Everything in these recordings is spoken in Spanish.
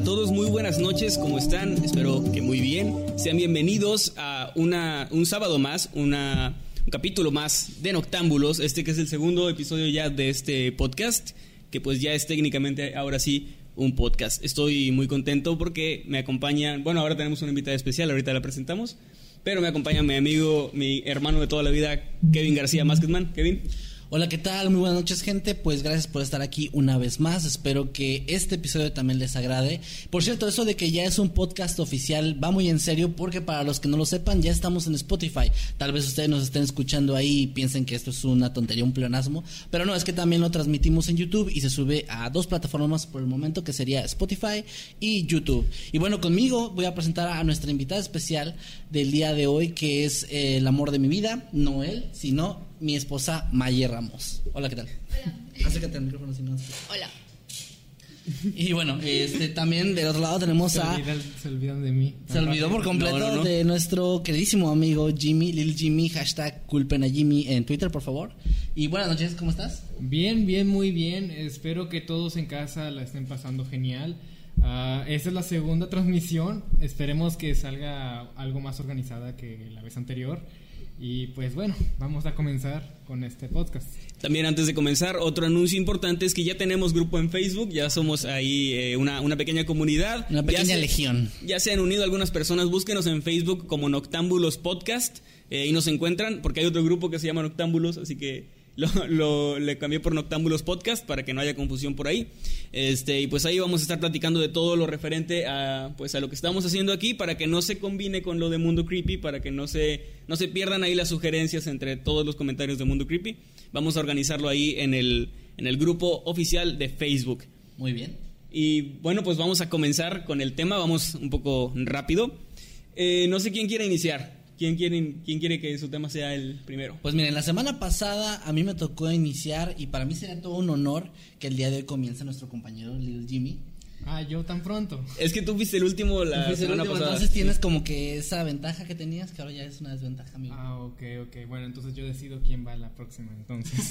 Hola, hola a todos, muy buenas noches, ¿cómo están? Espero que muy bien. Sean bienvenidos a una, un sábado más, una, un capítulo más de Noctámbulos, este que es el segundo episodio ya de este podcast, que pues ya es técnicamente ahora sí un podcast. Estoy muy contento porque me acompañan, bueno, ahora tenemos una invitada especial, ahorita la presentamos, pero me acompaña mi amigo, mi hermano de toda la vida, Kevin García Masketman. Kevin. Hola, ¿qué tal? Muy buenas noches, gente. Pues gracias por estar aquí una vez más. Espero que este episodio también les agrade. Por cierto, eso de que ya es un podcast oficial va muy en serio porque para los que no lo sepan, ya estamos en Spotify. Tal vez ustedes nos estén escuchando ahí y piensen que esto es una tontería, un pleonasmo. Pero no, es que también lo transmitimos en YouTube y se sube a dos plataformas por el momento, que sería Spotify y YouTube. Y bueno, conmigo voy a presentar a nuestra invitada especial del día de hoy, que es eh, el amor de mi vida, no él, sino mi esposa Maye Ramos. Hola, ¿qué tal? Hola. Acércate al micrófono si no. Hola. Y bueno, este también del otro lado tenemos Se, a olvidan, se olvidan de mí. se olvidó por completo No, no, no. de nuestro queridísimo amigo Jimmy, Lil Jimmy, hashtag culpen a Jimmy en Twitter, por favor. Y buenas noches, ¿cómo estás? Bien, bien, muy bien. Espero que todos en casa la estén pasando genial. Ah, esta es la segunda transmisión. Esperemos que salga algo más organizada que la vez anterior. Y pues bueno, vamos a comenzar con este podcast. También antes de comenzar, otro anuncio importante es que ya tenemos grupo en Facebook, ya somos ahí eh, una, una pequeña comunidad. Una Ya pequeña se- legión. Ya se han unido algunas personas, búsquenos en Facebook como Noctámbulos Podcast eh, y nos encuentran porque hay otro grupo que se llama Noctámbulos, así que lo, lo- le cambié por Noctámbulos Podcast para que no haya confusión por ahí. Este, y pues ahí vamos a estar platicando de todo lo referente a, pues a lo que estamos haciendo aquí para que no se combine con lo de Mundo Creepy, para que no se, no se pierdan ahí las sugerencias entre todos los comentarios de Mundo Creepy. Vamos a organizarlo ahí en el, en el grupo oficial de Facebook. Muy bien. Y bueno, pues vamos a comenzar con el tema, vamos un poco rápido. Eh, no sé quién quiere iniciar. ¿Quién quiere, ¿Quién quiere que su tema sea el primero? Pues miren, la semana pasada a mí me tocó iniciar y para mí sería todo un honor que el día de hoy comience nuestro compañero Lil Jimmy. Ah, yo tan pronto. Es que tú fuiste el último la el semana último, pasada. entonces tienes como que esa ventaja que tenías que ahora ya es una desventaja, amigo. Ah, ok, ok. Bueno, entonces yo decido quién va a la próxima, entonces.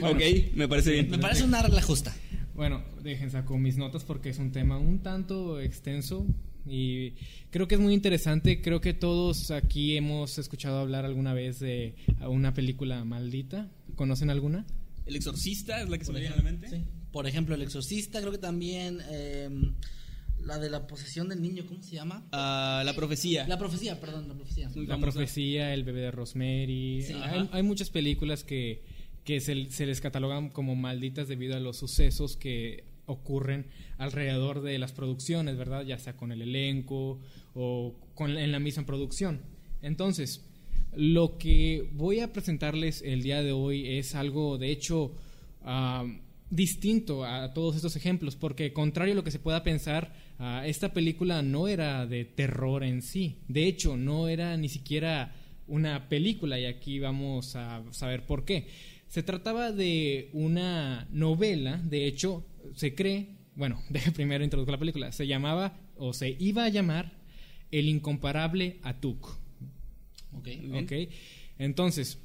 Bueno, ok, me parece bien. Me parece una regla justa. Bueno, dejen saco mis notas porque es un tema un tanto extenso y creo que es muy interesante. Creo que todos aquí hemos escuchado hablar alguna vez de una película maldita. ¿Conocen alguna? El exorcista es la que se me viene a la mente. Sí. Por ejemplo, El Exorcista, creo que también eh, la de la posesión del niño, ¿cómo se llama? Ah, la profecía. La profecía, perdón, la profecía. Muy La famosa. profecía, El bebé de Rosemary. Sí. hay, hay muchas películas que, que se, se les catalogan como malditas debido a los sucesos que ocurren alrededor de las producciones, ¿verdad? Ya sea con el elenco o con, en la misma producción. Entonces, lo que voy a presentarles el día de hoy es algo, de hecho, distinto a todos estos ejemplos, porque contrario a lo que se pueda pensar, ah, esta película no era de terror en sí. De hecho, no era ni siquiera una película, y aquí vamos a saber por qué. Se trataba de una novela, de hecho, se cree, bueno, deje primero introduzco la película, se llamaba o se iba a llamar El incomparable Atuk. Ok. Bien. Ok. Entonces,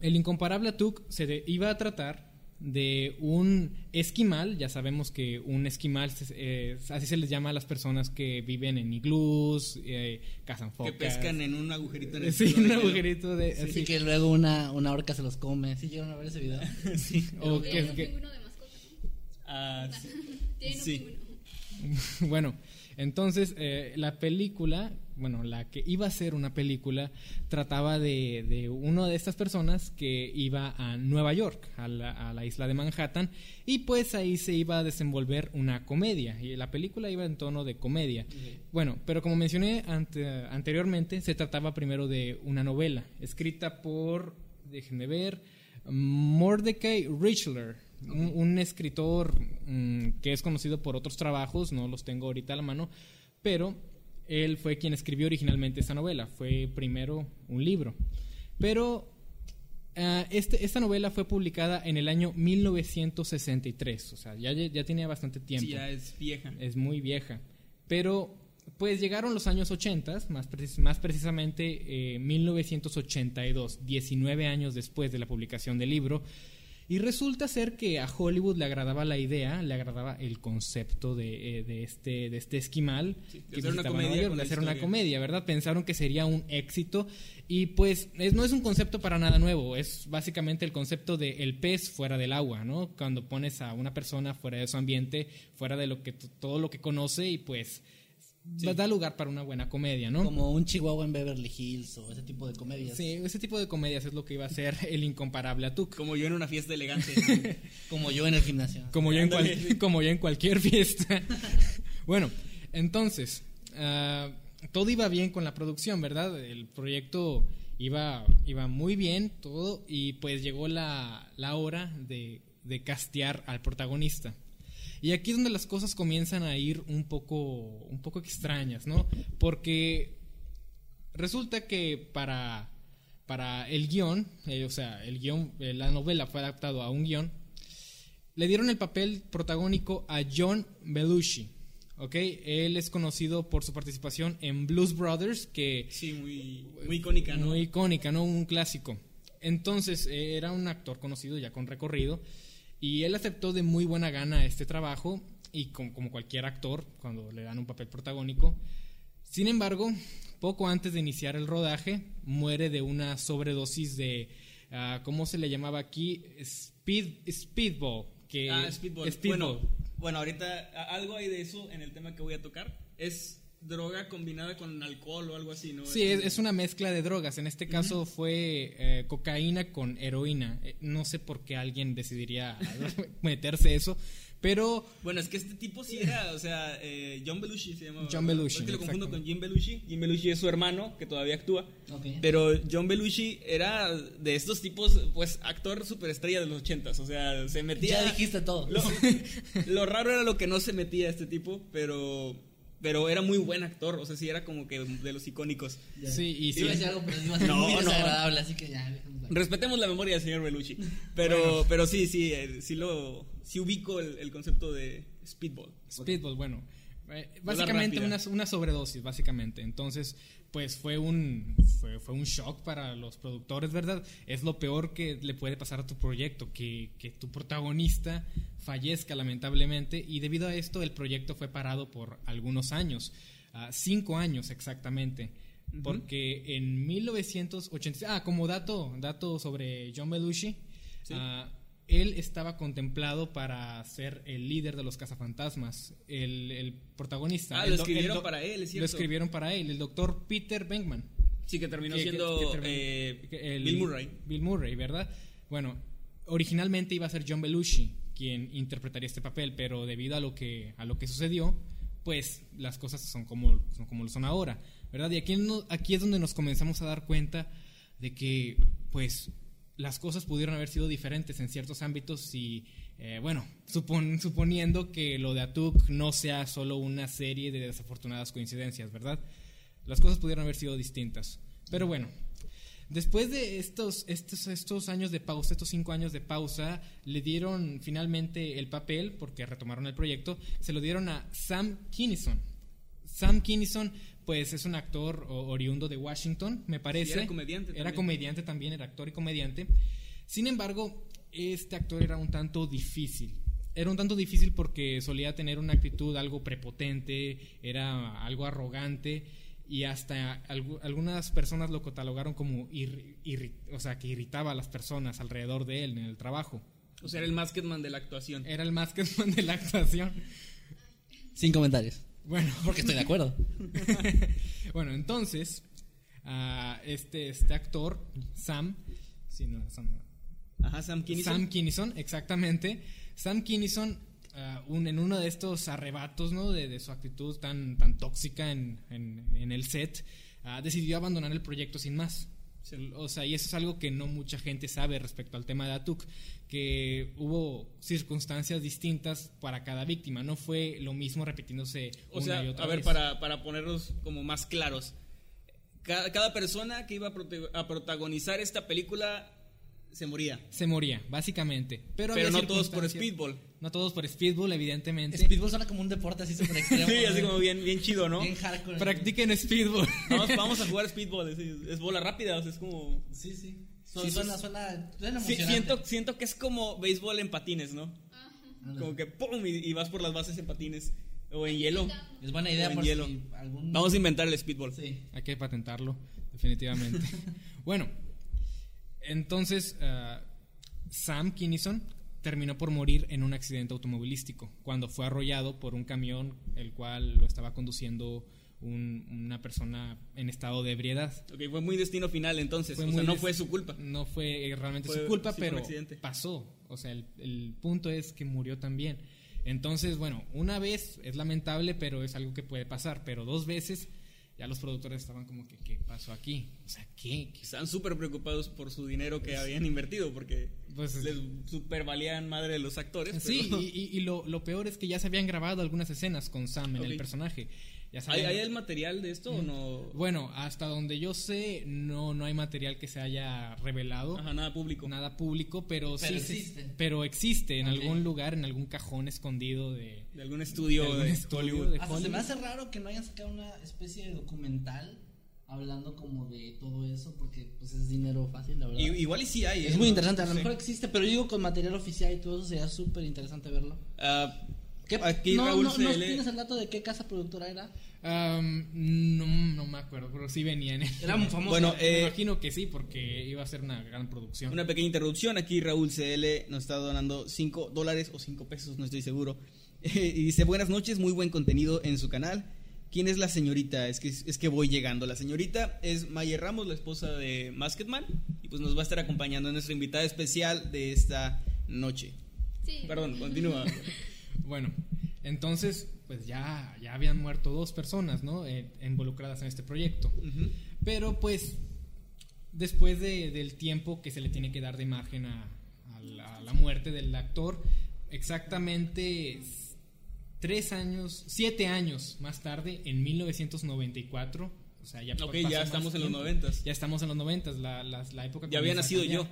el incomparable Atuk se de- iba a tratar de un esquimal, ya sabemos que un esquimal, eh, así se les llama a las personas que viven en iglús, eh, cazan focas. Que pescan en un agujerito en el Sí, un agujerito de... Así que luego una, una orca se los come. ¿Sí llegaron a ver ese video? sí. O que. Ah, sí. Bueno, entonces eh, la película, bueno, la que iba a ser una película, trataba de, de una de estas personas que iba a Nueva York, a la, a la isla de Manhattan, y pues ahí se iba a desenvolver una comedia, y la película iba en tono de comedia. Bueno, pero como mencioné ante- anteriormente, se trataba primero de una novela, escrita por, déjenme ver, Mordecai Richler, un, un escritor mm, que es conocido por otros trabajos, no los tengo ahorita a la mano, pero él fue quien escribió originalmente esta novela, fue primero un libro. Pero ah, este, esta novela fue publicada en el año 1963, o sea, ya, ya tenía bastante tiempo Sí, ya es vieja. es muy vieja. Pero pues llegaron los años 80, más, precis- más precisamente eh, 1982, 19 años después de la publicación del libro. Y resulta ser que a Hollywood le agradaba la idea, le agradaba el concepto de, eh, de este, de este esquimal Sí, de que hacer una comedia York, de hacer una comedia, ¿verdad? Pensaron que sería un éxito y pues es- no es un concepto para nada nuevo, es básicamente el concepto de el pez fuera del agua, ¿no? Cuando pones a una persona fuera de su ambiente, fuera de lo que todo lo que conoce y pues da lugar para una buena comedia, ¿no? Como un chihuahua en Beverly Hills o ese tipo de comedias. Sí, ese tipo de comedias es lo que iba a ser el incomparable Atuk. Como yo en una fiesta elegante. Como yo en el gimnasio. Como yo, en cual- Ándale. como yo en cualquier fiesta. bueno, entonces, ah, todo iba bien con la producción, ¿verdad? El proyecto iba, iba muy bien, todo, y pues llegó la, la hora de, de castear al protagonista. Y aquí es donde las cosas comienzan a ir un poco, un poco extrañas, ¿no? Porque resulta que para, para el guion, eh, o sea, el guion, eh, la novela fue adaptado a un guion, le dieron el papel protagónico a John Belushi. ¿ok? Él es conocido por su participación en Blues Brothers, que Sí, muy, muy icónica, ¿no? muy icónica, ¿no? Un clásico. Entonces, eh, era un actor conocido ya con recorrido y él aceptó de muy buena gana este trabajo y com- como cualquier actor cuando le dan un papel protagónico. Sin embargo, poco antes de iniciar el rodaje, muere de una sobredosis de, ah, ¿cómo se le llamaba aquí? Speed, speedball. Que, Ah, Speedball. Speedball. Bueno, bueno, ahorita algo hay de eso en el tema que voy a tocar. Es droga combinada con alcohol o algo así, ¿no? Sí, es, es una mezcla de drogas. En este caso fue eh, cocaína con heroína. Eh, no sé por qué alguien decidiría meterse eso, pero Bueno, es que este tipo sí era, o sea, eh, John Belushi se llama. John Belushi, Es que lo confundo con Jim Belushi. Jim Belushi es su hermano, que todavía actúa. Pero John Belushi era de estos tipos, pues, actor superestrella de los ochentas. O sea, se metía. Ya dijiste todo. Lo, lo raro era lo que no se metía este tipo, pero. Pero era muy buen actor, o sea, sí era como que de los icónicos. Ya. Sí, y sí. Iba a algo, pero iba a ser No, muy no. desagradable, así que ya. Respetemos la memoria del señor Belushi. Pero, pero sí, sí, eh, sí lo. Sí ubico el, el concepto de Speedball. Speedball, bueno. eh, básicamente una, una sobredosis, básicamente. Entonces, pues fue un, fue, fue un shock para los productores, ¿verdad? Es lo peor que le puede pasar a tu proyecto, que, que tu protagonista fallezca lamentablemente. Y debido a esto, el proyecto fue parado por algunos años, ah, cinco años exactamente. Porque en 1980, ah, como dato, dato sobre John Belushi, ah, él estaba contemplado para ser el líder de los cazafantasmas, el, el protagonista. Ah, El lo escribieron para él, es Lo cierto. escribieron para él, el doctor Peter Venkman. Sí, que terminó Que- siendo que terminó- eh, el- Bill Murray. Bill Murray, ¿verdad? Bueno, originalmente iba a ser John Belushi quien interpretaría este papel, pero debido a lo que, a lo que sucedió, pues las cosas son como, son como lo son ahora, ¿verdad? Y aquí, no- aquí es donde nos comenzamos a dar cuenta de que, pues, las cosas pudieron haber sido diferentes en ciertos ámbitos y, eh, bueno, supon- suponiendo que lo de Atuk no sea solo una serie de desafortunadas coincidencias, ¿verdad? Las cosas pudieron haber sido distintas. Pero bueno, Después de estos, estos, estos años de pausa, estos cinco años de pausa, le dieron finalmente el papel, porque retomaron el proyecto, se lo dieron a Sam Kinison. Sam Kinison, pues es un actor oriundo de Washington, me parece. era comediante Era también. comediante también, era actor y comediante. Sin embargo, este actor era un tanto difícil. Era un tanto difícil porque solía tener una actitud algo prepotente, era algo arrogante y hasta algu- algunas personas lo catalogaron como irri- irri- o sea, que irritaba a las personas alrededor de él en el trabajo. O sea, era el Masketman de la actuación. Era el que de la actuación. Sin comentarios. Bueno, Porque estoy de acuerdo. bueno, entonces, ah, este, este actor, Sam, sí, no, Sam, no. Ajá, Sam Kinison. Sam Kinison, exactamente. Sam Kinison, ah, un- en uno de estos arrebatos, ¿no? De, de su actitud tan, tan tóxica en, en- en el set, ah, decidió abandonar el proyecto sin más. O sea, y eso es algo que no mucha gente sabe respecto al tema de Atuk, que hubo circunstancias distintas para cada víctima, no fue lo mismo repitiéndose O una sea, y otra a ver, vez. para, para ponerlos como más claros. Cada, cada persona que iba a, prote- a protagonizar esta película se moría. Se moría, básicamente. Pero, no todos por Speedball. No todos por Speedball, evidentemente. Speedball suena como un deporte así súper extremo. Sí, así como bien, bien chido, ¿no? Bien hardcore. Practiquen Speedball. Vamos, vamos a jugar Speedball. Es, es bola rápida, o sea, es como... Sí, sí. Sí, suena, suena, suena Sí, emocionante. siento, siento que es como béisbol en patines, ¿no? Ándale. Como que ¡pum! Y, y vas por las bases en patines. O en hielo. Es buena idea por hielo. si algún... Vamos a inventar el speedball. Sí. Hay que patentarlo, definitivamente. bueno, entonces ah, Sam Kinison terminó por morir en un accidente automovilístico cuando fue arrollado por un camión el cual lo estaba conduciendo un- una persona en estado de ebriedad. Ok, fue muy destino final entonces. Fue o sea, no fue su culpa. No fue realmente Fue- su culpa, sí, pero pasó. O sea, el, el punto es que murió también. Entonces, bueno, una vez es lamentable, pero es algo que puede pasar. Pero dos veces ya los productores estaban como que, ¿qué pasó aquí? O sea, ¿qué? ¿Qué? Están súper preocupados por su dinero que habían invertido porque Pues, les super valían madre de los actores. Sí, pero- y, y- y lo, lo peor es que ya se habían grabado algunas escenas con Sam en el personaje. Ya ¿Hay, el material de esto o no? Bueno, hasta donde yo sé, no, no hay material que se haya revelado. Ajá, nada público. Nada público, pero, Pero sí se- existe. pero existe en algún lugar, en algún cajón escondido de, De algún estudio de algún de estudio Hollywood. de Hasta se Hollywood. me hace raro que no hayan sacado una especie de documental hablando como de todo eso, porque pues es dinero fácil, la verdad. Y- igual y sí hay. ¿eh? es muy No- interesante, a lo mejor existe, pero yo digo con material oficial y todo eso sería súper interesante verlo. Ah, ¿Qué- Aquí no, Raúl no, no tienes el dato de qué casa productora era? No, no me acuerdo, pero sí venía en el- Era muy famoso. Bueno, Me eh, imagino que sí, porque iba a ser una gran producción. Una pequeña interrupción. Aquí Raúl CL nos está donando 5 dólares o 5 pesos, no estoy seguro. y dice: Buenas noches, muy buen contenido en su canal. ¿Quién es la señorita? Es que, es que voy llegando. La señorita es Maya Ramos, la esposa de Masketman. Y pues nos va a estar acompañando, es nuestra invitada especial de esta noche. Sí. Perdón, continúa. Bueno, entonces, pues ya, ya habían muerto dos personas, ¿no? Eh, involucradas en este proyecto. Pero pues, después de- del tiempo que se le tiene que dar de margen a, a la, a la muerte del actor, exactamente tres años, siete años más tarde, en 1994, o sea, ya Ok, ya estamos en los noventas. Ya estamos en los noventas, la, la, la época Ya había nacido yo.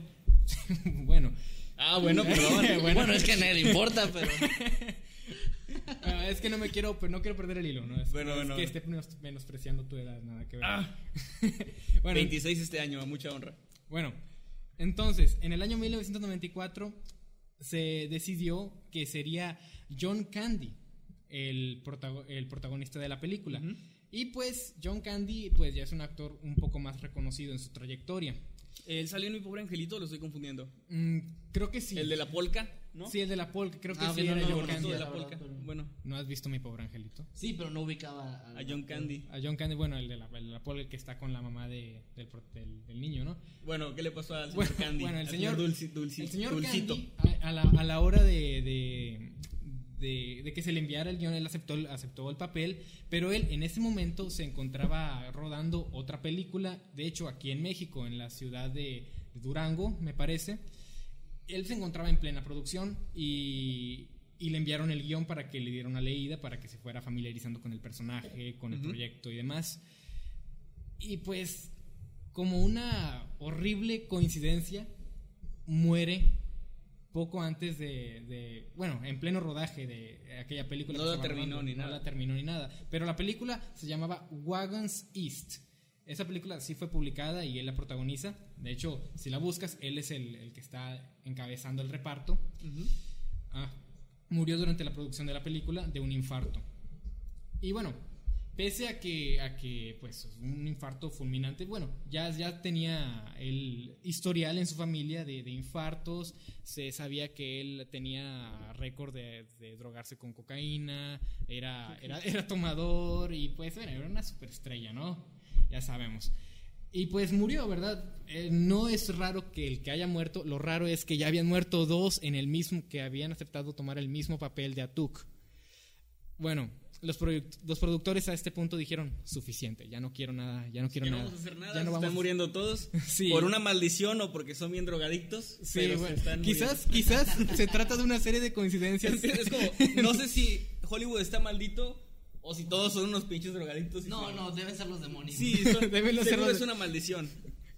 bueno, Ah, bueno, perdón. bueno, es que a nadie le importa, pero. Es que no me quiero, pero no quiero perder el hilo, ¿no? Es, Bueno, no es bueno. que esté menos- menospreciando tu edad, nada que ver. Ah. bueno, 26 este año, a mucha honra. bueno, entonces, en el año 1994 se decidió que sería John Candy el, protago- el protagonista de la película. Y pues John Candy pues ya es un actor un poco más reconocido en su trayectoria. ¿Él salió en mi pobre angelito o lo estoy confundiendo? Mm, creo que sí. El de la polka, ¿no? Sí, el de la polka, creo que Ah, sí no, era no, John no, Candy. de la la verdad, polka. pero- Bueno, ¿No has visto mi pobre angelito? Sí, pero no ubicaba a John Candy. A John Candy, bueno, el de la, el de la polka que está con la mamá de- del, pro- del- del niño, ¿no? Bueno, ¿qué le pasó al señor Bueno, Candy? bueno, el señor, Dulci- Dulci- el señor Dulcito. Candy, a, a la, a la hora de, de, de- de que se le enviara el guion, él aceptó, el- aceptó el papel, pero él en ese momento se encontraba rodando otra película, de hecho aquí en México, en la ciudad de, de Durango, me parece. Él se encontraba en plena producción y, y le enviaron el guion para que le diera una leída, para que se fuera familiarizando con el personaje, con el proyecto y demás. Y pues, como una horrible coincidencia, muere poco antes de, de- bueno, en pleno rodaje de aquella película. No la terminó ni No nada. la terminó ni nada. Pero la película se llamaba Wagons East. Esa película sí fue publicada y él la protagoniza. De hecho, si la buscas, él es el, el que está encabezando el reparto. Ah, murió durante la producción de la película de un infarto. Y bueno, pese a que, a que pues, un infarto fulminante, bueno, ya, ya tenía el historial en su familia de, de infartos, se sabía que él tenía récord de, de drogarse con cocaína, era, era, era tomador y pues bueno, era una superestrella, ¿no? Ya sabemos. Y pues murió, ¿verdad? Eh, no es raro que el que haya muerto, lo raro es que ya habían muerto dos en el mismo, que habían aceptado tomar el mismo papel de Atuk. Bueno, los, produ- los productores a este punto dijeron, suficiente, ya no quiero nada, ya no quiero Ya no nada. vamos a hacer nada, Ya se no vamos están muriendo todos Sí. por una maldición o porque son bien drogadictos. Sí, pero se bueno, están quizás, quizás se trata de una serie de coincidencias. muriendo. Es como, no sé si Hollywood está maldito o si todos son unos pinches drogadictos. No, no, deben ser los demonios. Sí, son, Deben ser los- es una maldición.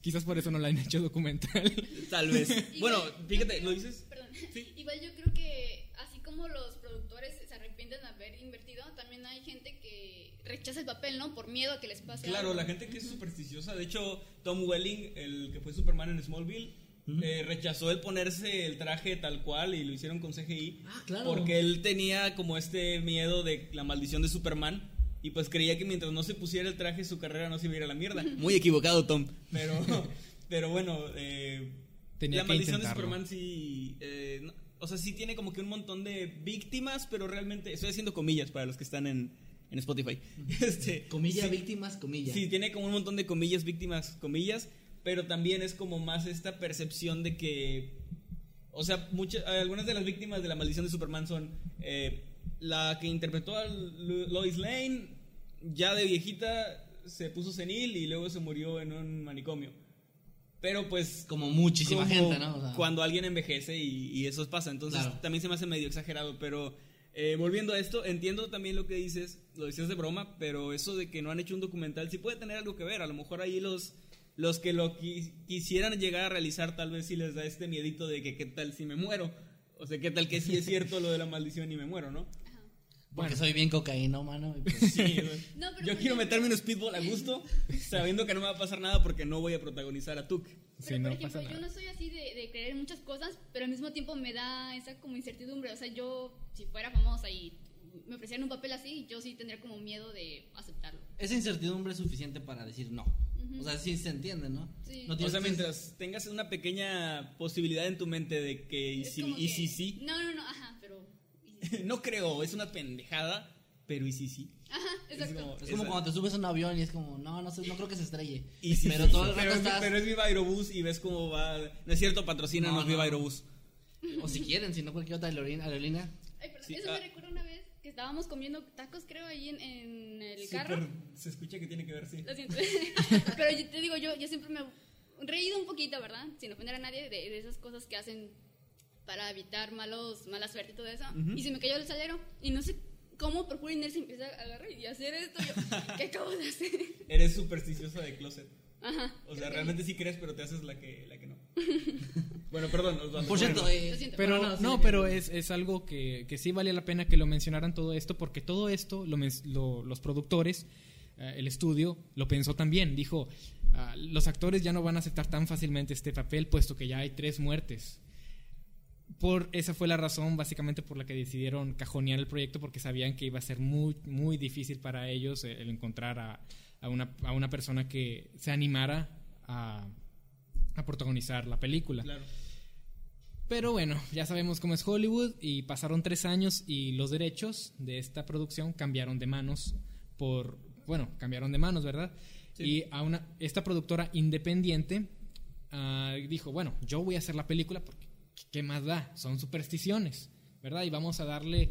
Quizás por eso no la han hecho documental. Tal vez. bueno, fíjate, creo- ¿lo dices? Perdón. Sí. Igual yo creo que así como los productores se arrepienten de haber invertido, también hay gente que rechaza el papel, ¿no? Por miedo a que les pase Claro, algo. la gente que es supersticiosa. De hecho, Tom Welling, el que fue Superman en Smallville, eh, rechazó el ponerse el traje tal cual y lo hicieron con CGI. Ah, claro. Porque él tenía como este miedo de la maldición de Superman. Y pues creía que mientras no se pusiera el traje su carrera no se iba a ir a la mierda. Muy equivocado, Tom. Pero, pero bueno, eh, Tenía la que maldición de. Superman sí... eh, no- o sea, sí tiene como que un montón de víctimas, pero realmente... Estoy haciendo comillas para los que están en, en Spotify. Este, Comilla, sí. víctimas, comilla. Sí, tiene como un montón de comillas, víctimas, comillas, pero también es como más esta percepción de que, o sea, muchas, algunas de las víctimas de la maldición de Superman son eh, la que interpretó a Lo- Lois Lane, ya de viejita se puso senil y luego se murió en un manicomio. Pero pues Como muchísima como gente, ¿no? O sea, Cuando alguien envejece y, y eso pasa. Entonces Claro. también se me hace medio exagerado. Pero eh, volviendo a esto, entiendo también lo que dices. Lo decías de broma, pero eso de que no han hecho un documental sí puede tener algo que ver. A lo mejor ahí los, los que lo qui- quisieran llegar a realizar, tal vez sí les da este miedito de que qué tal si me muero. O sea, qué tal que sí es cierto lo de la maldición y me muero, ¿no? Porque Bueno. soy bien cocaíno, mano. y pues- Sí, güey. No, pero Yo por quiero ejemplo- meterme en un speedball a gusto, sabiendo que no me va a pasar nada porque no voy a protagonizar a Tuk. Pero, Sí, por no ejemplo, pasa yo nada. no soy así de, de creer en muchas cosas, pero al mismo tiempo me da esa como incertidumbre. O sea, yo, si fuera famosa y me ofrecieran un papel así, yo sí tendría como miedo de aceptarlo. Esa incertidumbre es suficiente para decir no. O sea, sí se entiende, ¿no? Sí. No O sea, mientras tengas una pequeña posibilidad en tu mente de que y si, y que- si sí, No, no, no, ajá, pero... y si sí. no creo, es una pendejada, pero y si sí. Ajá, exacto. como- Es como cuando te subes a un avión y es como, no, no, sé, no creo que se estrelle. Y si pero sí. todo el rato pero, es- estás... pero es Viva Aerobús y ves cómo va. No es cierto, patrocina No, nos Viva no. Aerobús. O si quieren, si no cualquier otra aerolínea. Ay, perdón, Sí, eso ah. me recuerda una vez que estábamos comiendo tacos, creo, ahí en, en el carro. se escucha que tiene que ver, sí. Lo siento. Pero yo te digo, yo, yo siempre me he reído un poquito, ¿verdad? Sin ofender a nadie, de, de esas cosas que hacen para evitar malos, mala suerte y todo eso. Y se me cayó el salero. Y no sé cómo, por pura inercia, empieza a agarrar y hacer esto. Yo, ¿Qué acabo de hacer? Eres supersticiosa de closet. Ajá. O sea, realmente sí crees, pero te haces la que, la que no. bueno, perdón. Por cierto, eh, Lo siento. Pero no, sí, pero es, es algo que, que sí vale la pena que lo mencionaran todo esto, porque todo esto, lo lo- los productores, eh, el estudio, lo pensó también. Dijo, ah, los actores ya no van a aceptar tan fácilmente este papel, puesto que ya hay tres muertes. Por esa fue la razón, básicamente, por la que decidieron cajonear el proyecto, porque sabían que iba a ser muy, muy difícil para ellos el, encontrar a, a una, a una persona que se animara a, a protagonizar la película. Claro. Pero bueno, ya sabemos cómo es Hollywood y pasaron tres años y los derechos de esta producción cambiaron de manos por, bueno, cambiaron de manos, ¿verdad? Y a una, esta productora independiente ah, dijo, bueno, yo voy a hacer la película porque ¿qué más da? Son supersticiones, ¿verdad? Y vamos a darle,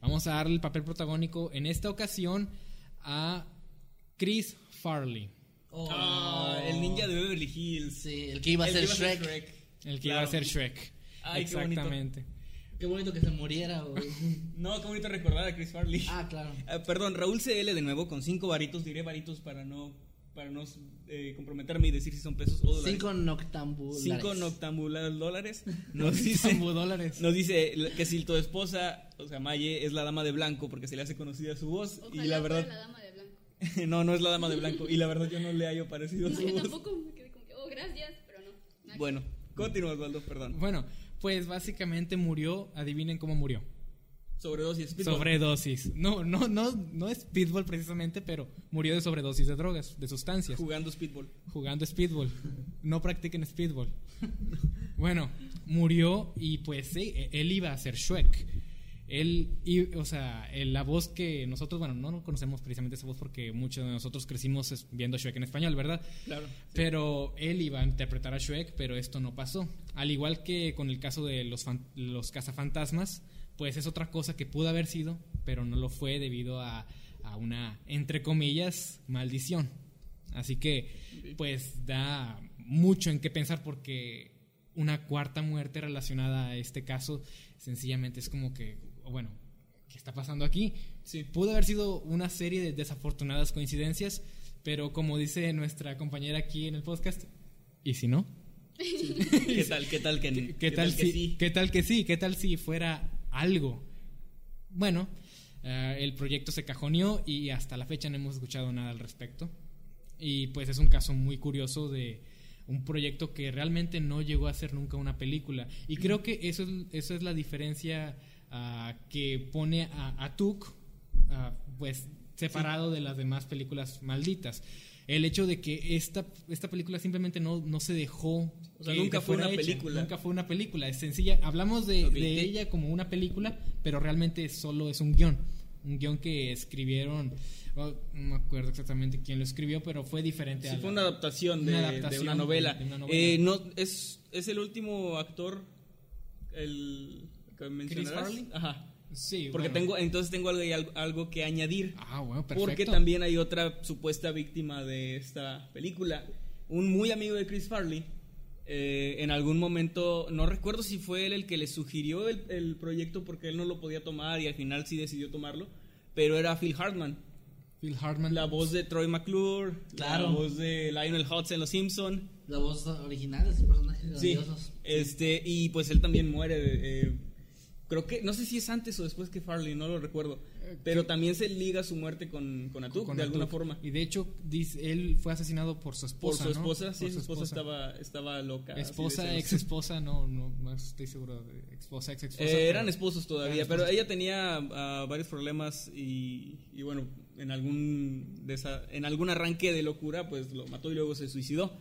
vamos a darle el papel protagónico en esta ocasión a Chris Farley, oh, Ah, el ninja de Beverly Hills. Sí, el que iba a ser Shrek. el que Claro. iba a ser Shrek. Ay, qué bonito. Exactamente. Qué bonito que se muriera, güey. No, qué bonito recordar a Chris Farley. ah, claro. Ah, perdón, Raúl CL de nuevo con cinco varitos, diré varitos para no para no eh, comprometerme y decir si son pesos o dólares. Cinco noctambulares. Cinco noctambulares dólares. Nos dice, nos dice que si tu esposa, o sea, Maye, es la dama de blanco porque se le hace conocida su voz Ojalá y la verdad fuera la dama de blanco. no, no es la dama de blanco. Y la verdad yo no le hallo parecido a su yo voz. tampoco me quedé como que, oh, gracias, pero no. nada. Bueno, continúa Osvaldo, perdón. Bueno, pues básicamente murió, adivinen cómo murió. Sobredosis. Speedball. Sobredosis. No, no, no, no es speedball precisamente, pero murió de sobredosis de drogas, de sustancias. Jugando speedball. jugando speedball. No practiquen speedball. Bueno, murió y pues sí, él iba a ser Shrek. Él, y, o sea, la voz que nosotros, bueno, no conocemos precisamente esa voz porque muchos de nosotros crecimos viendo Shrek en español, ¿verdad? Claro. Pero él iba a interpretar a Shrek, pero esto no pasó. Al igual que con el caso de los, fan- los cazafantasmas, pues es otra cosa que pudo haber sido, pero no lo fue debido a, a una, entre comillas, maldición. Así que, pues da mucho en qué pensar porque una cuarta muerte relacionada a este caso sencillamente es como que, bueno, ¿qué está pasando aquí? Sí. Pudo haber sido una serie de desafortunadas coincidencias, pero como dice nuestra compañera aquí en el podcast, ¿y si no? ¿Qué tal, qué tal que, ¿Qué, qué tal, que si, sí? ¿Qué tal que sí? ¿Qué tal si fuera algo? Bueno, eh, el proyecto se cajoneó y hasta la fecha no hemos escuchado nada al respecto. Y pues es un caso muy curioso de un proyecto que realmente no llegó a ser nunca una película. Y creo que eso es, eso es la diferencia ah, que pone a, a Tuk ah, pues separado de las demás películas malditas. El hecho de que esta, esta película simplemente no, no se dejó. O sea, que- nunca fue una hecha. película. Nunca fue una película. Es sencilla. Hablamos de, ella como una película, pero realmente solo es un guion. Un guion que escribieron. oh, no me acuerdo exactamente quién lo escribió, pero fue diferente. Sí, a fue la- una adaptación de, una de adaptación una novela. de una novela. Eh, no, es, es el último actor, el que mencionarás. Farley? Ajá. Sí, Porque bueno. tengo, entonces tengo algo, algo, que añadir. Ah, bueno, perfecto. Porque también hay otra supuesta víctima de esta película. Un muy amigo de Chris Farley. eh, en algún momento, no recuerdo si fue él el que le sugirió el, el proyecto porque él no lo podía tomar y al final sí decidió tomarlo. Pero era Phil Hartman, Phil Hartman. la voz de Troy McClure, Claro. la voz de Lionel Hutz en Los Simpson. La voz original de estos personajes Sí, grandiosos. este y pues él también muere. eh, creo que no sé si es antes o después que Farley, no lo recuerdo. Pero también se liga su muerte con, con Atuk con de alguna forma. Y de hecho, dice, él fue asesinado por su Por esposa. su ¿no? esposa, sí, Por su esposa estaba, estaba loca. Esposa, ex esposa, no, no, no estoy seguro. De esposa, ex esposa. Eh, eran esposos todavía, Eran pero esposos. ella tenía ah, varios problemas y, y bueno, en algún desa- en algún arranque de locura, pues lo mató y luego se suicidó.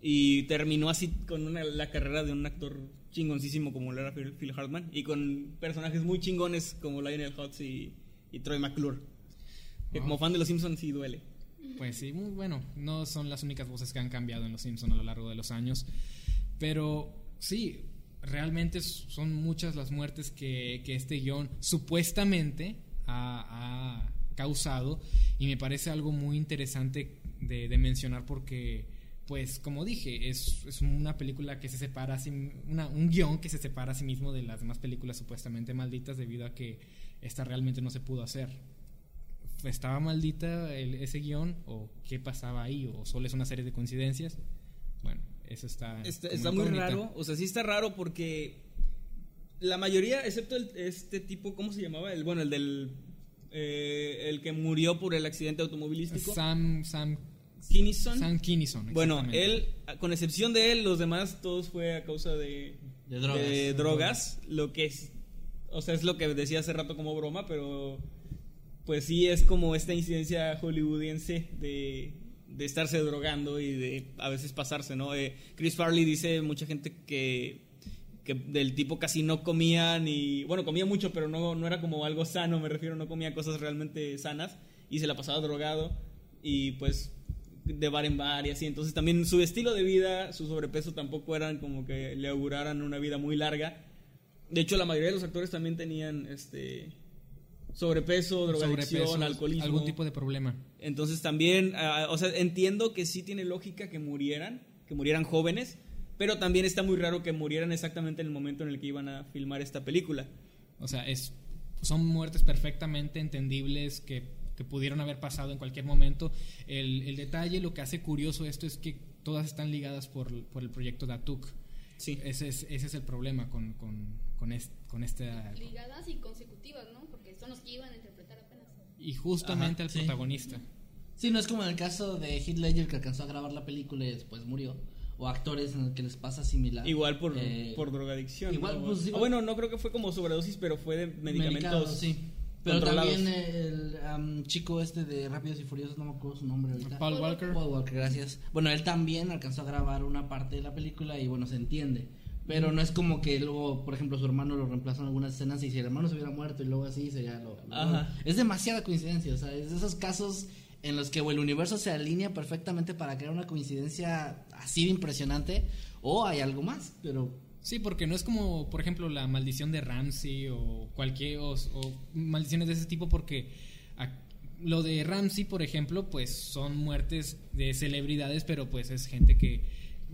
Y terminó así con una- la carrera de un actor chingoncísimo como lo era Phil, Hartman y con personajes muy chingones como Lionel Hutz y, y Troy McClure. Que como fan de los Simpsons sí duele. Pues sí, muy bueno. No son las únicas voces que han cambiado en Los Simpson a lo largo de los años. Pero sí, realmente son muchas las muertes que, que este guion supuestamente ha, ha causado. Y me parece algo muy interesante de, de mencionar porque, pues, como dije, es, es una película que se separa, sí- una, un guion que se separa a sí mismo de las demás películas supuestamente malditas debido a que esta realmente no se pudo hacer estaba maldita el- ese guion o qué pasaba ahí o solo es una serie de coincidencias. Bueno, eso está Está, muy raro, o sea, sí está raro porque la mayoría, excepto el- este tipo, ¿cómo se llamaba? El bueno, el del eh, el que murió por el accidente automovilístico, Sam Sam Kinison. Sam Kinison. Bueno, él, con excepción de él, los demás todos fue a causa de, De drogas. de drogas, lo que es, o sea, es lo que decía hace rato como broma, pero pues sí es como esta incidencia hollywoodiense de, de estarse drogando y de a veces pasarse, ¿no? Eh, Chris Farley dice mucha gente que, que del tipo casi no comía ni, bueno, comía mucho, pero no, no era como algo sano, me refiero, no comía cosas realmente sanas y se la pasaba drogado y pues de bar en bar y así. Entonces también su estilo de vida, su sobrepeso tampoco eran como que le auguraran una vida muy larga. De hecho, la mayoría de los actores también tenían este sobrepeso, drogadicción, Sobrepeso, alcoholismo. algún tipo de problema. Entonces también, ah, o sea, entiendo que sí tiene lógica que murieran, que murieran jóvenes, pero también está muy raro que murieran exactamente en el momento en el que iban a filmar esta película. O sea, es son muertes perfectamente entendibles que, que pudieron haber pasado en cualquier momento. El, el detalle, lo que hace curioso esto es que todas están ligadas por, por el proyecto de Atuk. Sí. Ese es, ese es el problema con, con, con, es- con esta... Ligadas y consecutivas, ¿no? Porque son los que iban a interpretar apenas. Y justamente Ajá, al sí. protagonista. Sí, no es como en el caso de Heath Ledger que alcanzó a grabar la película y después murió. O actores en el que les pasa similar. Igual por, Eh, por drogadicción. igual, ¿no? pues, igual- bueno, no creo que fue como sobredosis, pero fue de medicamentos. medicado, sí. Pero también el am, chico este de Rápidos y Furiosos, no me acuerdo su nombre ahorita. Paul Walker. Paul Walker, gracias. Bueno, él también alcanzó a grabar una parte de la película y bueno, se entiende. Pero no es como que luego, por ejemplo, su hermano lo reemplazó en algunas escenas y si el hermano se hubiera muerto y luego así sería lo... lo- Ajá. Es demasiada coincidencia, o sea, es de esos casos en los que o el universo se alinea perfectamente para crear una coincidencia así de impresionante o hay algo más, pero Sí, porque no es como, por ejemplo, la maldición de Ramsey o cualquier o, maldiciones de ese tipo, porque lo de Ramsey, por ejemplo, pues son muertes de celebridades, pero pues es gente que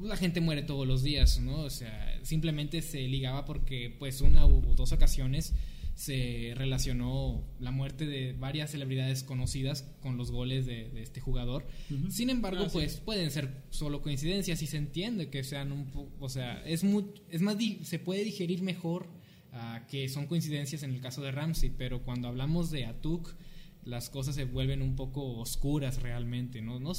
la gente muere todos los días, ¿no? O sea, simplemente se ligaba porque pues una u dos ocasiones se relacionó la muerte de varias celebridades conocidas con los goles de, de este jugador. Sin embargo, Ah, sí. pues pueden ser solo coincidencias y se entiende que sean un poco, o sea, es muy, es más, se puede digerir mejor ah, que son coincidencias en el caso de Ramsey, pero cuando hablamos de Atuk, las cosas se vuelven un poco oscuras realmente, ¿no? No,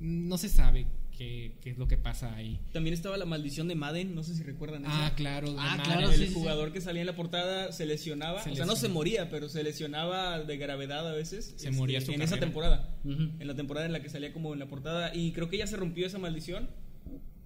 no se sabe qué, qué es lo que pasa ahí. También estaba la maldición de Madden, no sé si recuerdan Ah, esa. claro, Ah, Madden. claro, el sí, sí, jugador que salía en la portada se lesionaba, Se o sea, no se moría, pero se lesionaba de gravedad a veces. este, Se moría su en esa carrera. temporada. Ujú. En la temporada en la que salía como en la portada y creo que ya se rompió esa maldición.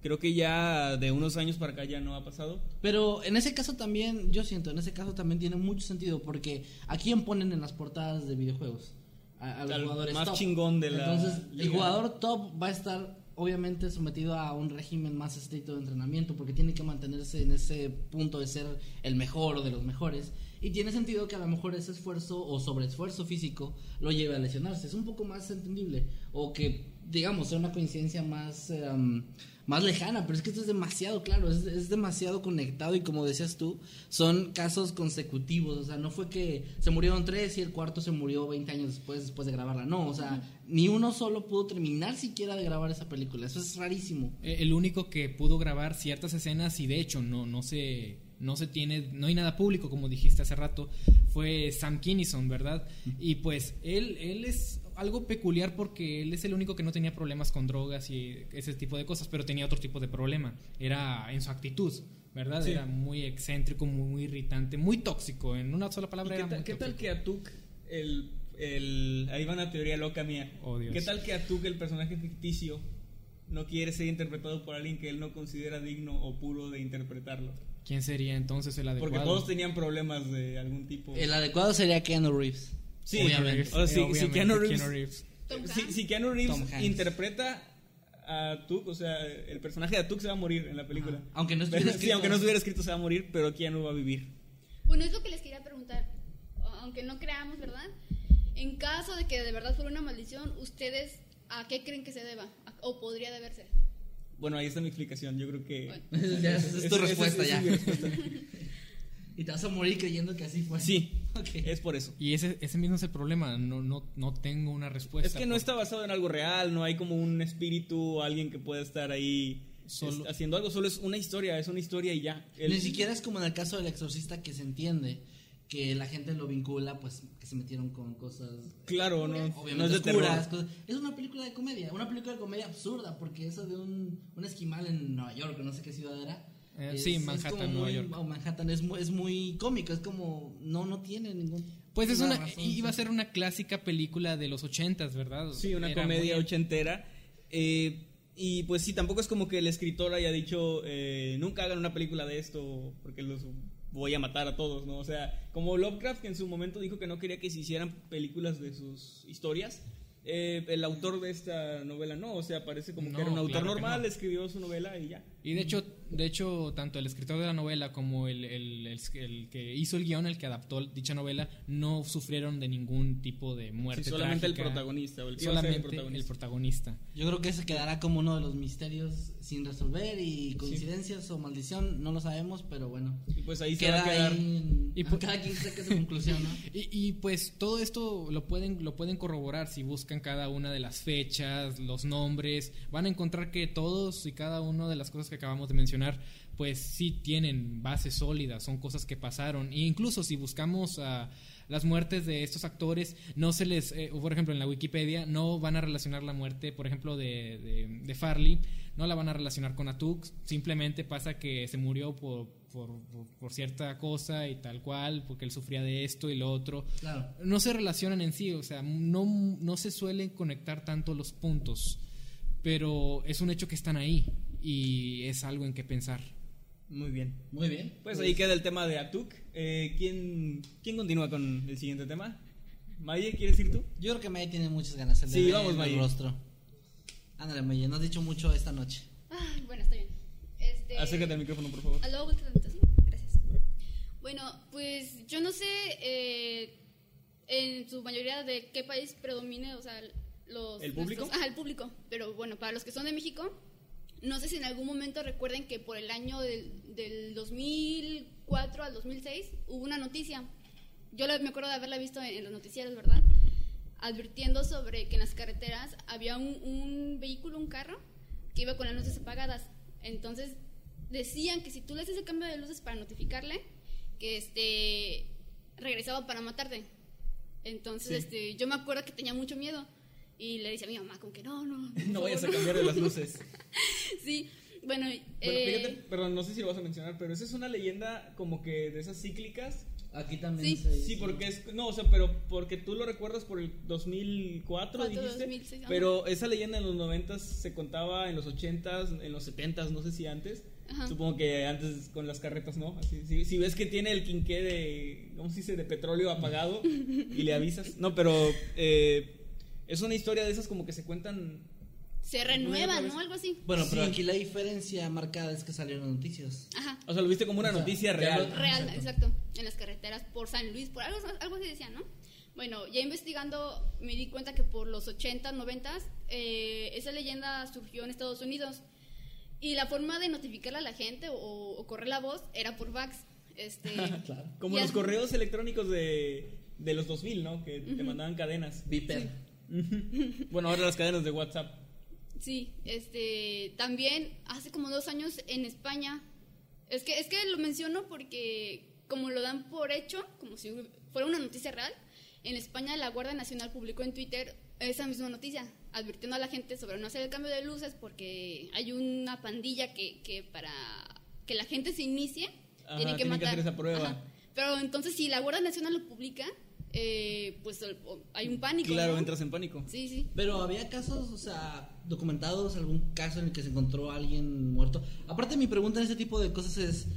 Creo que ya de unos años para acá ya no ha pasado. Pero en ese caso también, yo siento, en ese caso también tiene mucho sentido porque ¿a quién ponen en las portadas de videojuegos? A, a los Al jugadores más top. chingón de la Entonces, el liga. jugador top va a estar obviamente sometido a un régimen más estricto de entrenamiento porque tiene que mantenerse en ese punto de ser el mejor o de los mejores. Y tiene sentido que a lo mejor ese esfuerzo o sobreesfuerzo físico lo lleve a lesionarse. Es un poco más entendible. O que, digamos, sea una coincidencia más, em, más lejana. Pero es que esto es demasiado claro. Es, es demasiado conectado. Y como decías tú, son casos consecutivos. O sea, no fue que se murieron tres y el cuarto se murió 20 años después, después de grabarla. No, o sea, ni uno solo pudo terminar siquiera de grabar esa película. Eso es rarísimo. Eh, El único que pudo grabar ciertas escenas y de hecho no, no se no se tiene, no hay nada público como dijiste hace rato, fue Sam Kinison, ¿verdad? Y pues él, él es algo peculiar porque él es el único que no tenía problemas con drogas y ese tipo de cosas, pero tenía otro tipo de problema, era en su actitud, ¿verdad? Sí. Era muy excéntrico, muy, muy irritante, muy tóxico, en una sola ¿Y palabra ¿Qué, era tal, muy qué tal que Atuk, el, el. Ahí va una teoría loca mía. Oh, Dios. ¿Qué tal que Atuk, el personaje ficticio, no quiere ser interpretado por alguien que él no considera digno o puro de interpretarlo? ¿Quién sería entonces el adecuado? Porque todos tenían problemas de algún tipo. El adecuado sería Keanu Reeves. Sí, obviamente. O sea, si- si Obviamente, Keanu Reeves- Keanu Reeves. Tom Si, si Keanu Reeves interpreta a Atuk, o sea, el personaje de Atuk se va a morir en la película. Ajá. Aunque no Pero- estuviera sí, escrito. aunque no estuviera escrito se va a morir, pero Keanu va a vivir. Bueno, es lo que les quería preguntar. Aunque no creamos, ¿verdad? En caso de que de verdad fuera una maldición, ¿ustedes a qué creen que se deba? ¿O podría deberse? Bueno, ahí está mi explicación. Yo creo que. Bueno. Ya, es tu respuesta esa ya. es mi respuesta. Y te vas a morir creyendo que así fue. Sí, Ok. es por eso. Y ese, ese mismo es el problema, no, no, no tengo una respuesta. Es que no está basado en algo real, no hay como un espíritu o alguien que pueda estar ahí Solo- es- haciendo algo, solo es una historia, es una historia y ya. El- Ni siquiera es como en el caso del exorcista que se entiende que la gente lo vincula, pues que se metieron con cosas. Claro, no, Obviamente no es de oscuras, cosas- Es una película de comedia, una película de comedia absurda, porque eso de un, un esquimal en Nueva York, no sé qué ciudad era. Eh, sí, Manhattan, como Nueva muy- York. o Manhattan es muy, es muy cómico, es como. No, no tiene ningún. Pues es una, razón, iba a ser una clásica película de los ochentas, ¿verdad? Sí, una Era comedia muy- ochentera. Eh, y pues sí, tampoco es como que el escritor haya dicho, eh, nunca hagan una película de esto porque los voy a matar a todos, ¿no? O sea, como Lovecraft que en su momento dijo que no quería que se hicieran películas de sus historias, eh, el autor de esta novela no, o sea, parece como No, que era un autor claro normal, no. escribió su novela y ya. Y de hecho, de hecho, tanto el escritor de la novela como el, el- el- el que hizo el guion, el que adaptó dicha novela, no sufrieron de ningún tipo de muerte. Sí, solamente el trágica. protagonista, o el que iba a ser el solamente el protagonista. protagonista. Yo creo que ese quedará como uno de los misterios sin resolver y coincidencias o maldición, no lo sabemos, pero bueno. Y pues ahí se va a quedar. en- Y pu- cada quien saque su conclusión, ¿no? Y, y, pues todo esto lo pueden, lo pueden corroborar si buscan cada una de las fechas, los nombres. Van a encontrar que todos y cada una de las cosas que acabamos de mencionar, pues sí tienen bases sólidas, son cosas que pasaron. E incluso si buscamos a las muertes de estos actores, no se les, eh, por ejemplo, en la Wikipedia, no van a relacionar la muerte, por ejemplo, de, de, de Farley, no la van a relacionar con Atuk, simplemente pasa que se murió por, por, por, por cierta cosa y tal cual, porque él sufría de esto y lo otro. Claro. No se relacionan en sí, o sea, no, no se suelen conectar tanto los puntos, pero es un hecho que están ahí y es algo en que pensar. Muy bien. Muy bien. Pues ahí queda el tema de Atuk. Eh, ¿quién, ¿Quién continúa con el siguiente tema? Maye, ¿quieres ir tú? Yo creo que May tiene muchas ganas de Sí, ver vamos, el rostro. Ándale, May, no has dicho mucho esta noche. Ay, bueno, está bien. Este, Acércate al micrófono, por favor. ¿Aló? Sí, gracias. Bueno, pues yo no sé eh, en su mayoría de qué país predomine, o sea, los... ¿El público? nuestros- Ajá, el público. Pero bueno, para los que son de México, no sé si en algún momento recuerden que por el año del, del 2004 al 2006 hubo una noticia. Yo me acuerdo de haberla visto en, en los noticieros, ¿verdad? Advirtiendo sobre que en las carreteras había un, un vehículo, un carro, que iba con las luces apagadas. Entonces decían que si tú le haces el cambio de luces para notificarle, que este regresaba para matarte. Entonces, Sí. este, yo me acuerdo que tenía mucho miedo y le decía a mi mamá como que no, no. No vayas a favor, cambiar de las luces. Sí, bueno, Bueno, eh, fíjate, perdón, no sé si lo vas a mencionar, pero esa es una leyenda como que de esas cíclicas. Aquí también Sí. se- Sí, porque es. No, o sea, pero porque tú lo recuerdas por el 2004, Cuatro, dijiste. 2006, ajá. pero esa leyenda en los 90 se contaba en los 80s, en los 70s, no sé si antes. Ajá. Supongo que antes con las carretas, ¿no? Así, si, si ves que tiene el quinqué de. ¿Cómo se dice? De petróleo apagado y le avisas. No, pero. eh, es una historia de esas como que se cuentan. se Una y renueva, otra vez. ¿no? Algo así. Bueno, pero Sí. aquí la diferencia marcada es que salieron noticias. Ajá. O sea, lo viste como una O sea, noticia real. lo- Real, Exacto. exacto. En las carreteras por San Luis, por algo, algo así decían, ¿no? Bueno, ya investigando me di cuenta que por los 80, 90 eh, esa leyenda surgió en Estados Unidos y la forma de notificarle a la gente o, o correr la voz era por fax. Este, Claro. Como los correos electrónicos de, de los 2000, ¿no? Que te mandaban cadenas. Viper. Bueno, ahora las cadenas de WhatsApp. Sí, este, también hace como dos años en España. Es que, es que lo menciono porque como lo dan por hecho, como si fuera una noticia real, en España la Guardia Nacional publicó en Twitter esa misma noticia, advirtiendo a la gente sobre no hacer el cambio de luces porque hay una pandilla que, que para que la gente se inicie Ajá, tiene que tienen que matar. hacer esa prueba. Ajá. Pero entonces si la Guardia Nacional lo publica, eh, pues hay un pánico. Claro, ¿no? entras en pánico. Sí, sí. Pero había casos, o sea, documentados, algún caso en el que se encontró a alguien muerto. Aparte, mi pregunta en este tipo de cosas es: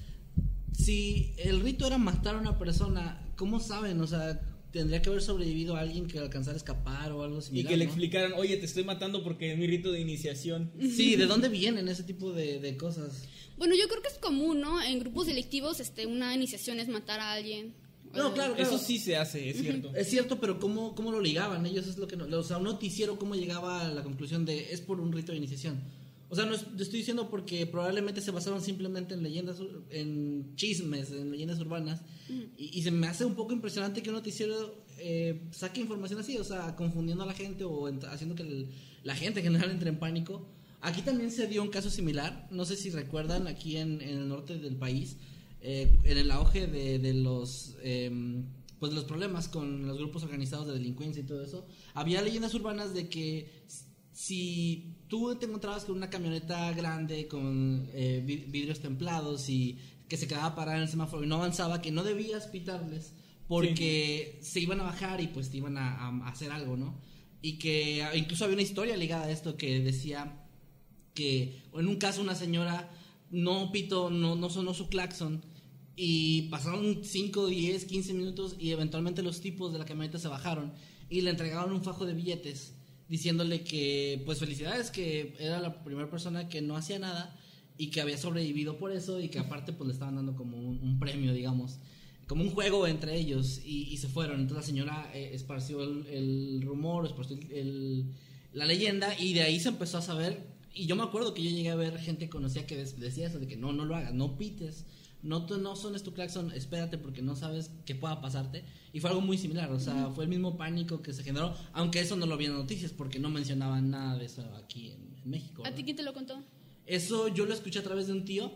si el rito era matar a una persona, ¿cómo saben? O sea, tendría que haber sobrevivido a alguien que alcanzara a escapar o algo Y similar. que le ¿no? explicaran, oye, te estoy matando porque es mi rito de iniciación. Sí, ¿de dónde vienen ese tipo de, de cosas? Bueno, yo creo que es común, ¿no? En grupos delictivos, este, una iniciación es matar a alguien. No, Eh, claro, Eso sí se hace, es cierto. Es cierto, pero ¿cómo, cómo lo ligaban? Ellos es lo que no, o sea, un noticiero cómo llegaba a la conclusión de es por un rito de iniciación. O sea, no es- estoy diciendo porque probablemente se basaron simplemente en leyendas, en chismes, en leyendas urbanas. y, y se me hace un poco impresionante que un noticiero eh, saque información así, o sea, confundiendo a la gente o haciendo que el- la gente en general entre en pánico. Aquí también se dio un caso similar, no sé si recuerdan, aquí en, en el norte del país, eh, en el auge de, de los em, pues de los problemas con los grupos organizados de delincuencia y todo eso, había leyendas urbanas de que si tú te encontrabas con una camioneta grande con eh, vi- vidrios templados y que se quedaba parada en el semáforo y no avanzaba, que no debías pitarles porque se iban a bajar y pues te iban a, a hacer algo, ¿no? Y que ah, incluso había una historia ligada a esto que decía que en un caso una señora no pitó, no, no sonó su claxon y pasaron 5, 10, 15 minutos y eventualmente los tipos de la camioneta se bajaron y le entregaron un fajo de billetes diciéndole que pues felicidades que era la primera persona que no hacía nada y que había sobrevivido por eso y que aparte pues le estaban dando como un, premio digamos como un juego entre ellos y, se fueron. Entonces la señora eh, esparció el, rumor esparció el- el- la leyenda y de ahí se empezó a saber. Y yo me acuerdo que yo llegué a ver gente que conocía que decía eso de que no no lo hagas no pites no, no sones tu claxon, espérate porque no sabes qué pueda pasarte. Y fue algo muy similar, o sea, fue el mismo pánico que se generó, aunque eso no lo vi en noticias porque no mencionaban nada de eso aquí en, en México. ¿A ti quién te lo contó? Eso yo lo escuché a través de un tío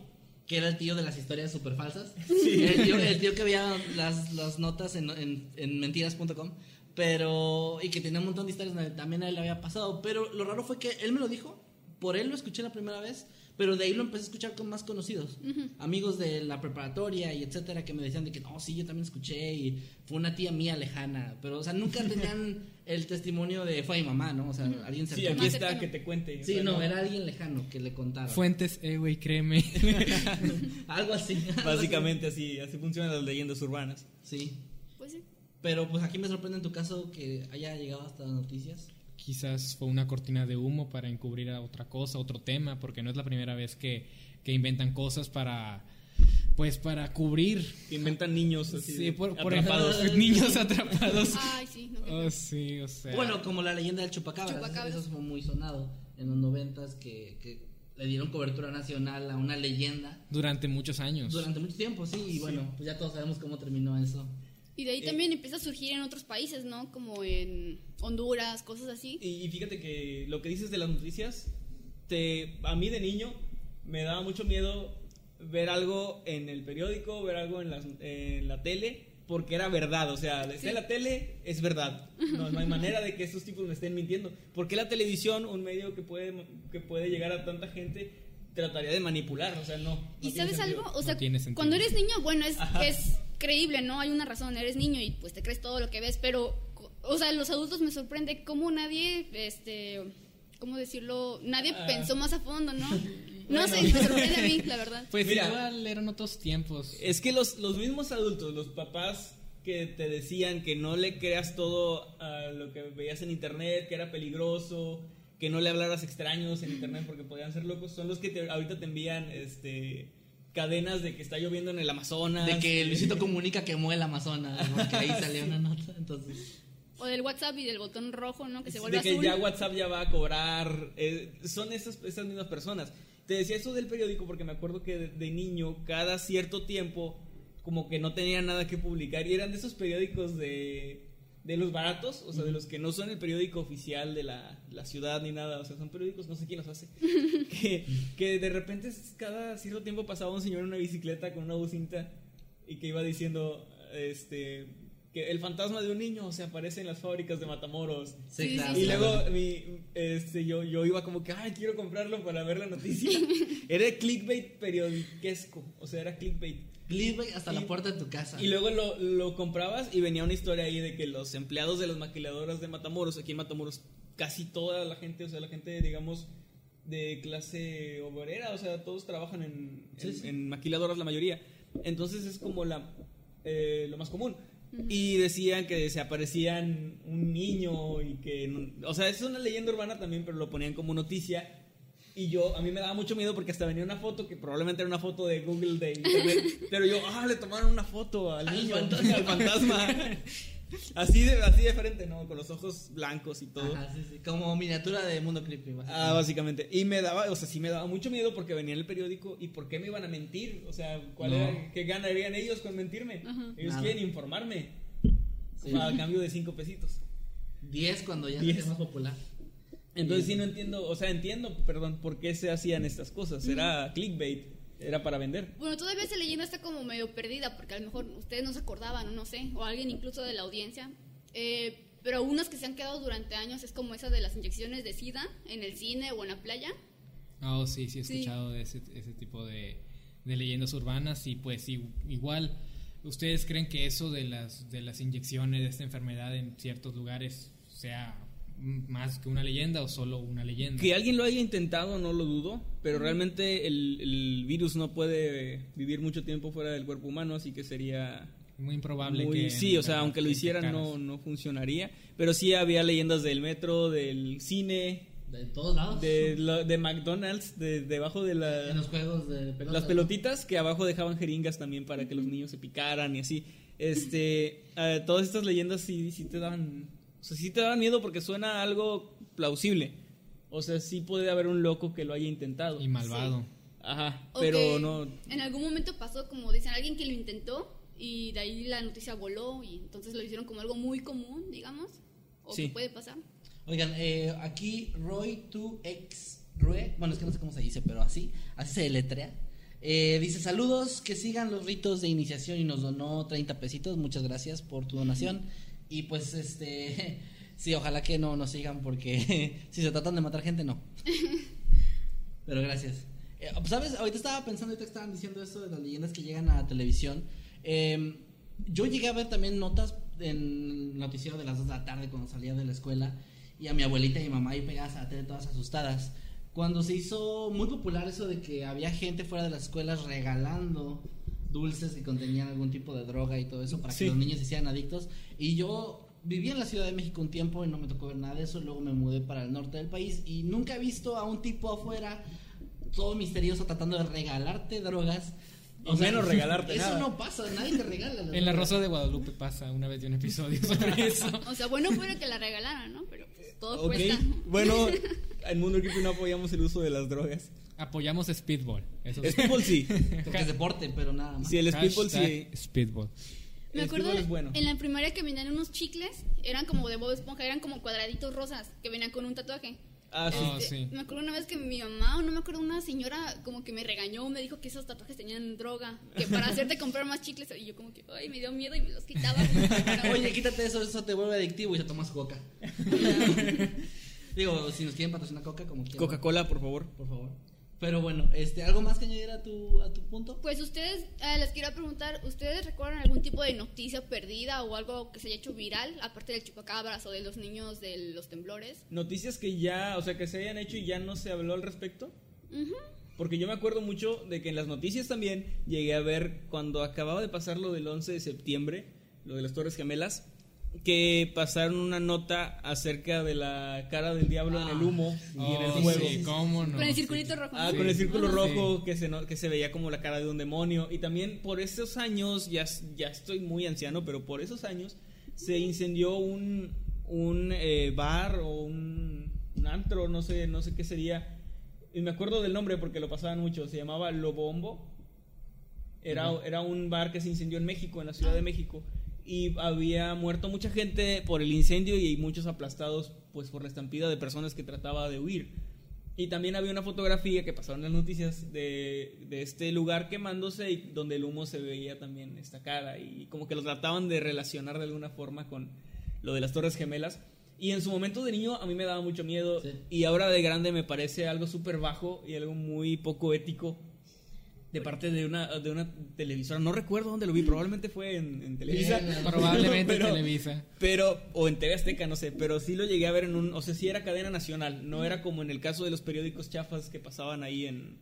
que era el tío de las historias súper falsas. El, tío, el tío que veía las, las notas en, en, en mentiras.com. Pero, y que tenía un montón de historias donde también a él le había pasado. Pero lo raro fue que él me lo dijo, por él lo escuché la primera vez, pero de ahí lo empecé a escuchar con más conocidos. Amigos de la preparatoria y etcétera, que me decían de que no, sí, yo también escuché y fue una tía mía lejana. Pero, o sea, nunca tenían el testimonio de fue mi mamá, ¿no? O sea, alguien Sí, cercano. aquí está, que te cuente. Sí, no, era alguien lejano que le contara. Fuentes, eh, güey, créeme. algo así. algo así. Básicamente así, así funcionan las leyendas urbanas. Sí. Pues sí. Pero pues aquí me sorprende en tu caso que haya llegado hasta las noticias. Quizás fue una cortina de humo para encubrir a otra cosa, otro tema, porque no es la primera vez que, que inventan cosas para, pues, para cubrir. Que inventan niños así. Sí, por, por atrapados. ejemplo, niños atrapados. Ay, sí. No, Oh, sí, o sea. Bueno, como la leyenda del chupacabras. Chupacabras. Eso fue muy sonado en los noventas que, que le dieron cobertura nacional a una leyenda durante muchos años. durante mucho tiempo, sí. Y bueno, pues ya todos sabemos cómo terminó eso. Y de ahí Eh. también empieza a surgir en otros países, ¿no? Como en Honduras, cosas así. Y, y fíjate que lo que dices de las noticias, te, a mí de niño me daba mucho miedo ver algo en el periódico, ver algo en, las- en la tele, porque era verdad. O sea, desde Sí. la tele es verdad. No, no hay manera de que estos tipos me estén mintiendo. Porque la televisión, un medio que puede, que puede llegar a tanta gente, trataría de manipular. O sea, no. no ¿Y sabes sentido. algo? O sea, sentido. cuando eres niño, bueno, es creíble, ¿no? Hay una razón, eres niño y pues te crees todo lo que ves, pero, o sea, los adultos me sorprende cómo nadie, este, ¿cómo decirlo? Nadie Ah. pensó más a fondo, ¿no? No Bueno. sé, me sorprende a mí, la verdad. Pues Mira. igual eran otros tiempos. Es que los, los mismos adultos, los papás que te decían que no le creas todo a lo que veías en internet, que era peligroso, que no le hablaras extraños en internet porque podían ser locos, son los que te- ahorita te envían este cadenas de que está lloviendo en el Amazonas. De que Luisito Comunica quemó el Amazonas, porque ahí salió una nota. Entonces, O del WhatsApp y del botón rojo, ¿no? Que se vuelve de que azul. ya WhatsApp ya va a cobrar. eh, son esas, esas mismas personas. Te decía eso del periódico porque me acuerdo que de, de niño, cada cierto tiempo, como que no tenía nada que publicar. Y eran de esos periódicos de, de los baratos, o sea, de los que no son el periódico oficial de la, la ciudad ni nada. O sea, son periódicos, no sé quién los hace. que, que de repente, cada cierto tiempo pasaba un señor en una bicicleta con una bucinta y que iba diciendo, este. Que el fantasma de un niño se aparece en las fábricas de Matamoros. sí, Sí, claro. sí, Y luego mi, este, yo, yo iba como que, ay, quiero comprarlo para ver la noticia. Era clickbait periodiquesco, o sea, era clickbait. Hasta la Y- puerta de tu casa. Y luego lo, lo comprabas y venía una historia ahí de que los empleados de las maquiladoras de Matamoros, aquí en Matamoros, casi toda la gente, o sea, la gente, digamos, de clase obrera, o sea, todos trabajan en, Sí, en- sí. en maquiladoras la mayoría. Entonces es como la, eh, lo más común. Y decían que se aparecían un niño y que, o sea, es una leyenda urbana también, pero lo ponían como noticia. Y yo, a mí me daba mucho miedo porque hasta venía una foto que probablemente era una foto de Google de internet. pero yo, ah, le tomaron una foto al niño, fantasma. al fantasma. Así de, así de frente, ¿no? Con los ojos blancos y todo. Ajá, sí, sí. Como miniatura de Mundo Creepy. Ah, básicamente. Y me daba, o sea, sí me daba mucho miedo porque venía en el periódico y ¿por qué me iban a mentir? O sea, ¿cuál No. era, ¿qué ganarían ellos con mentirme? Ellos Nada. quieren informarme Sí. a cambio de cinco pesitos. 10 cuando ya Diez. hace más popular. Entonces sí no entiendo, o sea, entiendo, perdón, por qué se hacían estas cosas. Era clickbait, era para vender. Bueno, todavía esa leyenda está como medio perdida, porque a lo mejor ustedes no se acordaban, o no sé, o alguien incluso de la audiencia. Eh, pero unos que se han quedado durante años es como esa de las inyecciones de SIDA en el cine o en la playa. Ah, oh, sí, sí he Sí. escuchado de ese, ese tipo de, de leyendas urbanas y pues igual, ¿ustedes creen que eso de las, de las inyecciones de esta enfermedad en ciertos lugares sea más que una leyenda o solo una leyenda? Que alguien lo haya intentado, no lo dudo, pero realmente el, el virus no puede vivir mucho tiempo fuera del cuerpo humano, así que sería Muy improbable muy- que... sí, o sea, en- aunque lo hicieran no, no funcionaría, pero sí había leyendas del metro, del cine, De todos lados. de, lo- de McDonald's, de debajo de En la, los juegos de pelota. las pelotitas que abajo dejaban jeringas también para que los niños se picaran y así. Este, eh, todas estas leyendas sí, sí te daban, o sea, sí te daban miedo porque suena algo plausible. O sea, sí puede haber un loco que lo haya intentado. Y malvado. Ajá, pero no. En algún momento pasó, como dicen, alguien que lo intentó y de ahí la noticia voló y entonces lo hicieron como algo muy común, digamos. O Sí. que puede pasar. Oigan, eh, aquí Roy 2X Rue, bueno, es que no sé cómo se dice, pero así, así se deletrea. Eh, dice saludos, que sigan los ritos de iniciación y nos donó 30 pesitos. Muchas gracias por tu donación. Y pues este, sí, ojalá que no nos sigan porque si se tratan de matar gente, no. Pero gracias. Eh, ¿Sabes? Ahorita estaba pensando, ahorita estaban diciendo eso de las leyendas que llegan a televisión. Eh, yo llegué a ver también notas en noticiero de las 2 de la tarde cuando salía de la escuela y a mi abuelita y mi mamá ahí pegadas a la tele todas asustadas. Cuando se hizo muy popular eso de que había gente fuera de las escuelas regalando dulces que contenían algún tipo de droga y todo eso para que los niños se hicieran adictos. Y yo viví en la Ciudad de México un tiempo y no me tocó ver nada de eso. Luego me mudé para el norte del país y nunca he visto a un tipo afuera todo misterioso tratando de regalarte drogas. Y menos regalarte Eso nada. no pasa, nadie te regala. En La. Rosa de Guadalupe pasa una vez de un episodio sobre eso. O sea, bueno fuera que la regalaran, ¿no? Pero pues, todo Ok, cuesta. bueno, en Mundo Creepy no apoyamos el uso de las drogas. Apoyamos Speedball. Eso sí. Speedball sí. Porque es deporte, pero nada más. Sí, el Speedball sí. Hashtag Speedball. Me acuerdo bueno. en la primaria que venían unos chicles, eran como de Bob Esponja, eran como cuadraditos rosas que venían con un tatuaje. Ah, sí. Oh, sí. Me acuerdo una vez que mi mamá, o no me acuerdo, una señora como que me regañó, me dijo que esos tatuajes tenían droga, que para hacerte comprar más chicles, y yo como que, ay, me dio miedo y me los quitaba. Oye, quítate eso, eso te vuelve adictivo y te tomas coca. Digo, si nos quieren patrocinar coca, como quieran. Coca-Cola, por favor. Por favor. Pero bueno, este, ¿algo más que añadir a tu, a tu punto? Pues ustedes, eh, les quiero preguntar, ¿ustedes recuerdan algún tipo de noticia perdida o algo que se haya hecho viral, aparte del chupacabras o de los niños de los temblores? Noticias que ya, o sea, que se hayan hecho y ya no se habló al respecto. Porque yo me acuerdo mucho de que en las noticias también llegué a ver cuando acababa de pasar lo del 11 de septiembre, lo de las Torres Gemelas, que pasaron una nota acerca de la cara del diablo en el humo y en el Oh, fuego. sí, cómo no. Con el circulito rojo. Ah, con el círculo Sí. rojo que se, que se veía como la cara de un demonio. Y también por esos años, ya, ya estoy muy anciano, pero por esos años se incendió un, un eh, bar o un, un antro, no sé, no sé qué sería. Y me acuerdo del nombre porque lo pasaban mucho. Se llamaba Lobombo. Era, era un bar que se incendió en México, en la Ciudad de México. Y había muerto mucha gente por el incendio y muchos aplastados pues por la estampida de personas que trataba de huir. Y también había una fotografía que pasaron las noticias de, de este lugar quemándose y donde el humo se veía también esta cara y como que lo trataban de relacionar de alguna forma con lo de las Torres Gemelas. Y en su momento de niño a mí me daba mucho miedo Sí. y ahora de grande me parece algo súper bajo y algo muy poco ético de parte de una, de una televisora. No recuerdo dónde lo vi, probablemente fue en, en Televisa. Bien, Probablemente Pero- Televisa. pero, o en TV Azteca, no sé, pero sí lo llegué a ver en un, o sea, sí era cadena nacional, no era como en el caso de los periódicos chafas que pasaban ahí en,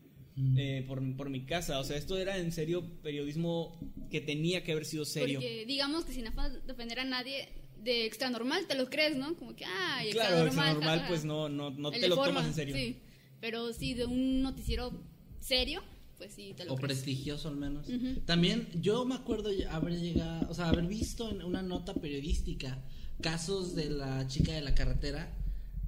eh, por, por mi casa, o sea, esto era en serio periodismo que tenía que haber sido serio. Porque digamos que sin afán de ofender a nadie, de extra normal te lo crees, ¿no? Como que, extra Claro, normal. extra normal, pues no, no, no te lo forma, tomas en serio. Sí, pero sí, de un noticiero serio, pues sí, te lo O crees. prestigioso al menos. Ujú. También yo me acuerdo haber llegado, o sea, haber visto en una nota periodística casos de la chica de la carretera,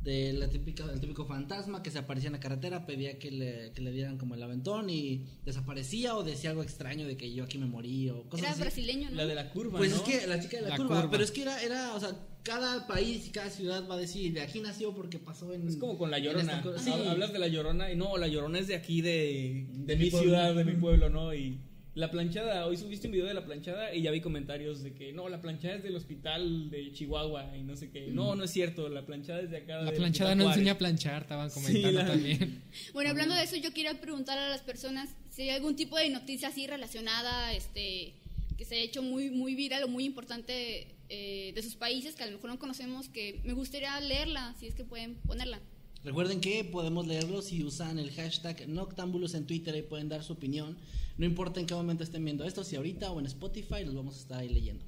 de la típica, el típico fantasma que se aparecía en la carretera, pedía que le, que le dieran como el aventón y desaparecía o decía algo extraño de que yo aquí me morí o cosas Era así. brasileño, ¿no? La de la curva, Pues ¿no? es que la chica de la, La curva, curva. pero es que era, era, o sea, cada país y cada ciudad va a decir, de aquí nació porque pasó en... Es como con la llorona. esta sí. Hablas de la llorona y no, la llorona es de aquí, de, de, De mi pueblo. ciudad, de mi pueblo, ¿no? Y la planchada, hoy subiste un video de la planchada y ya vi comentarios de que no, la planchada es del hospital de Chihuahua y no sé qué. No, no es cierto, la planchada es de acá. La planchada no enseña a planchar, estaban comentando la- también. Bueno, hablando de eso, yo quería preguntar a las personas si hay algún tipo de noticia así relacionada, este, que se ha hecho muy, muy viral o muy importante eh, de sus países que a lo mejor no conocemos, que me gustaría leerla, si es que pueden ponerla. Recuerden que podemos leerlo si usan el hashtag Noctámbulos en Twitter y pueden dar su opinión. No importa en qué momento estén viendo esto, si ahorita o en Spotify, los vamos a estar ahí leyendo.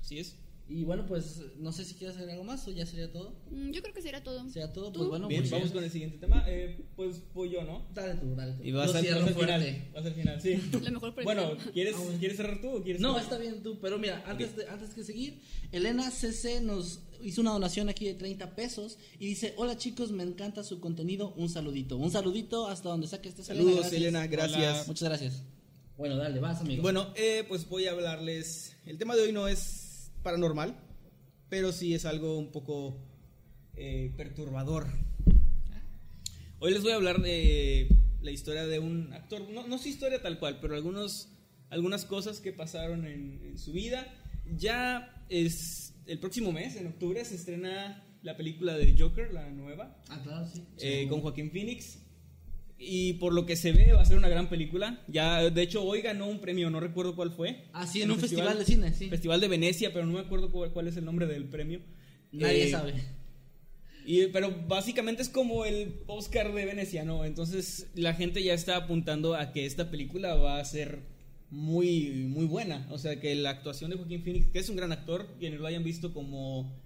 Así es. Y bueno, pues no sé si quieres hacer algo más o ya sería todo. Mm, Yo creo que será todo. Sea todo, ¿Tú? pues bueno, Bien, pues vamos con el siguiente tema. Eh, pues voy yo, ¿no? Dale tú, dale tú. Y vas al vas al final. Vas al final, sí. Lo mejor por el Bueno, final. ¿quieres, Ah, bueno. ¿quieres cerrar tú o quieres No, está bien tú, pero mira, antes, de, antes que seguir, Elena CC nos hizo una donación aquí de 30 pesos y dice, hola chicos, me encanta su contenido, un saludito. Un saludito hasta donde saque este Saludos, Elena, gracias. Muchas gracias. Bueno, dale, vas amigo. Bueno, eh, pues voy a hablarles. El tema de hoy no es paranormal, pero sí es algo un poco eh, perturbador. Hoy les voy a hablar de la historia de un actor, no, no su historia tal cual, pero algunos, algunas cosas que pasaron en, en su vida. Ya es el próximo mes, en octubre, se estrena la película de Joker, la nueva, Ah, claro, sí. eh, con Joaquín Phoenix. Y por lo que se ve, va a ser una gran película. Ya, de hecho, hoy ganó un premio, no recuerdo cuál fue. Ah, sí, en un festival de cine, sí. Festival de Venecia, pero no me acuerdo cuál, cuál es el nombre del premio. Nadie Eh, sabe. y, pero básicamente es como el Oscar de Venecia, ¿no? Entonces la gente ya está apuntando a que esta película va a ser muy, muy buena. O sea, que la actuación de Joaquín Phoenix, que es un gran actor, quienes lo hayan visto como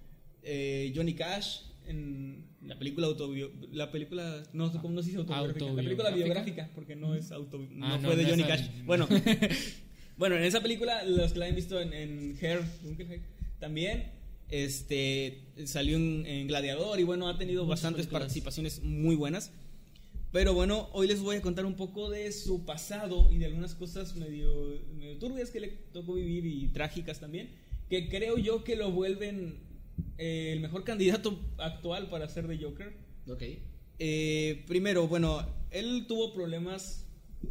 eh, Johnny Cash en la película autobio la película no sé cómo no se dice autobiográfica, la película ¿Autobiográfica? biográfica porque no es auto no, Ah, no, fue de no Johnny Cash bueno bueno en esa película los que la han visto en, en Hair también este salió en, en Gladiador y bueno ha tenido Muchas bastantes películas. participaciones muy buenas pero bueno, hoy les voy a contar un poco de su pasado y de algunas cosas medio, medio turbias que le tocó vivir y trágicas también, que creo yo que lo vuelven eh, el mejor candidato actual para ser de Joker. Ok. Eh, primero, bueno, él tuvo problemas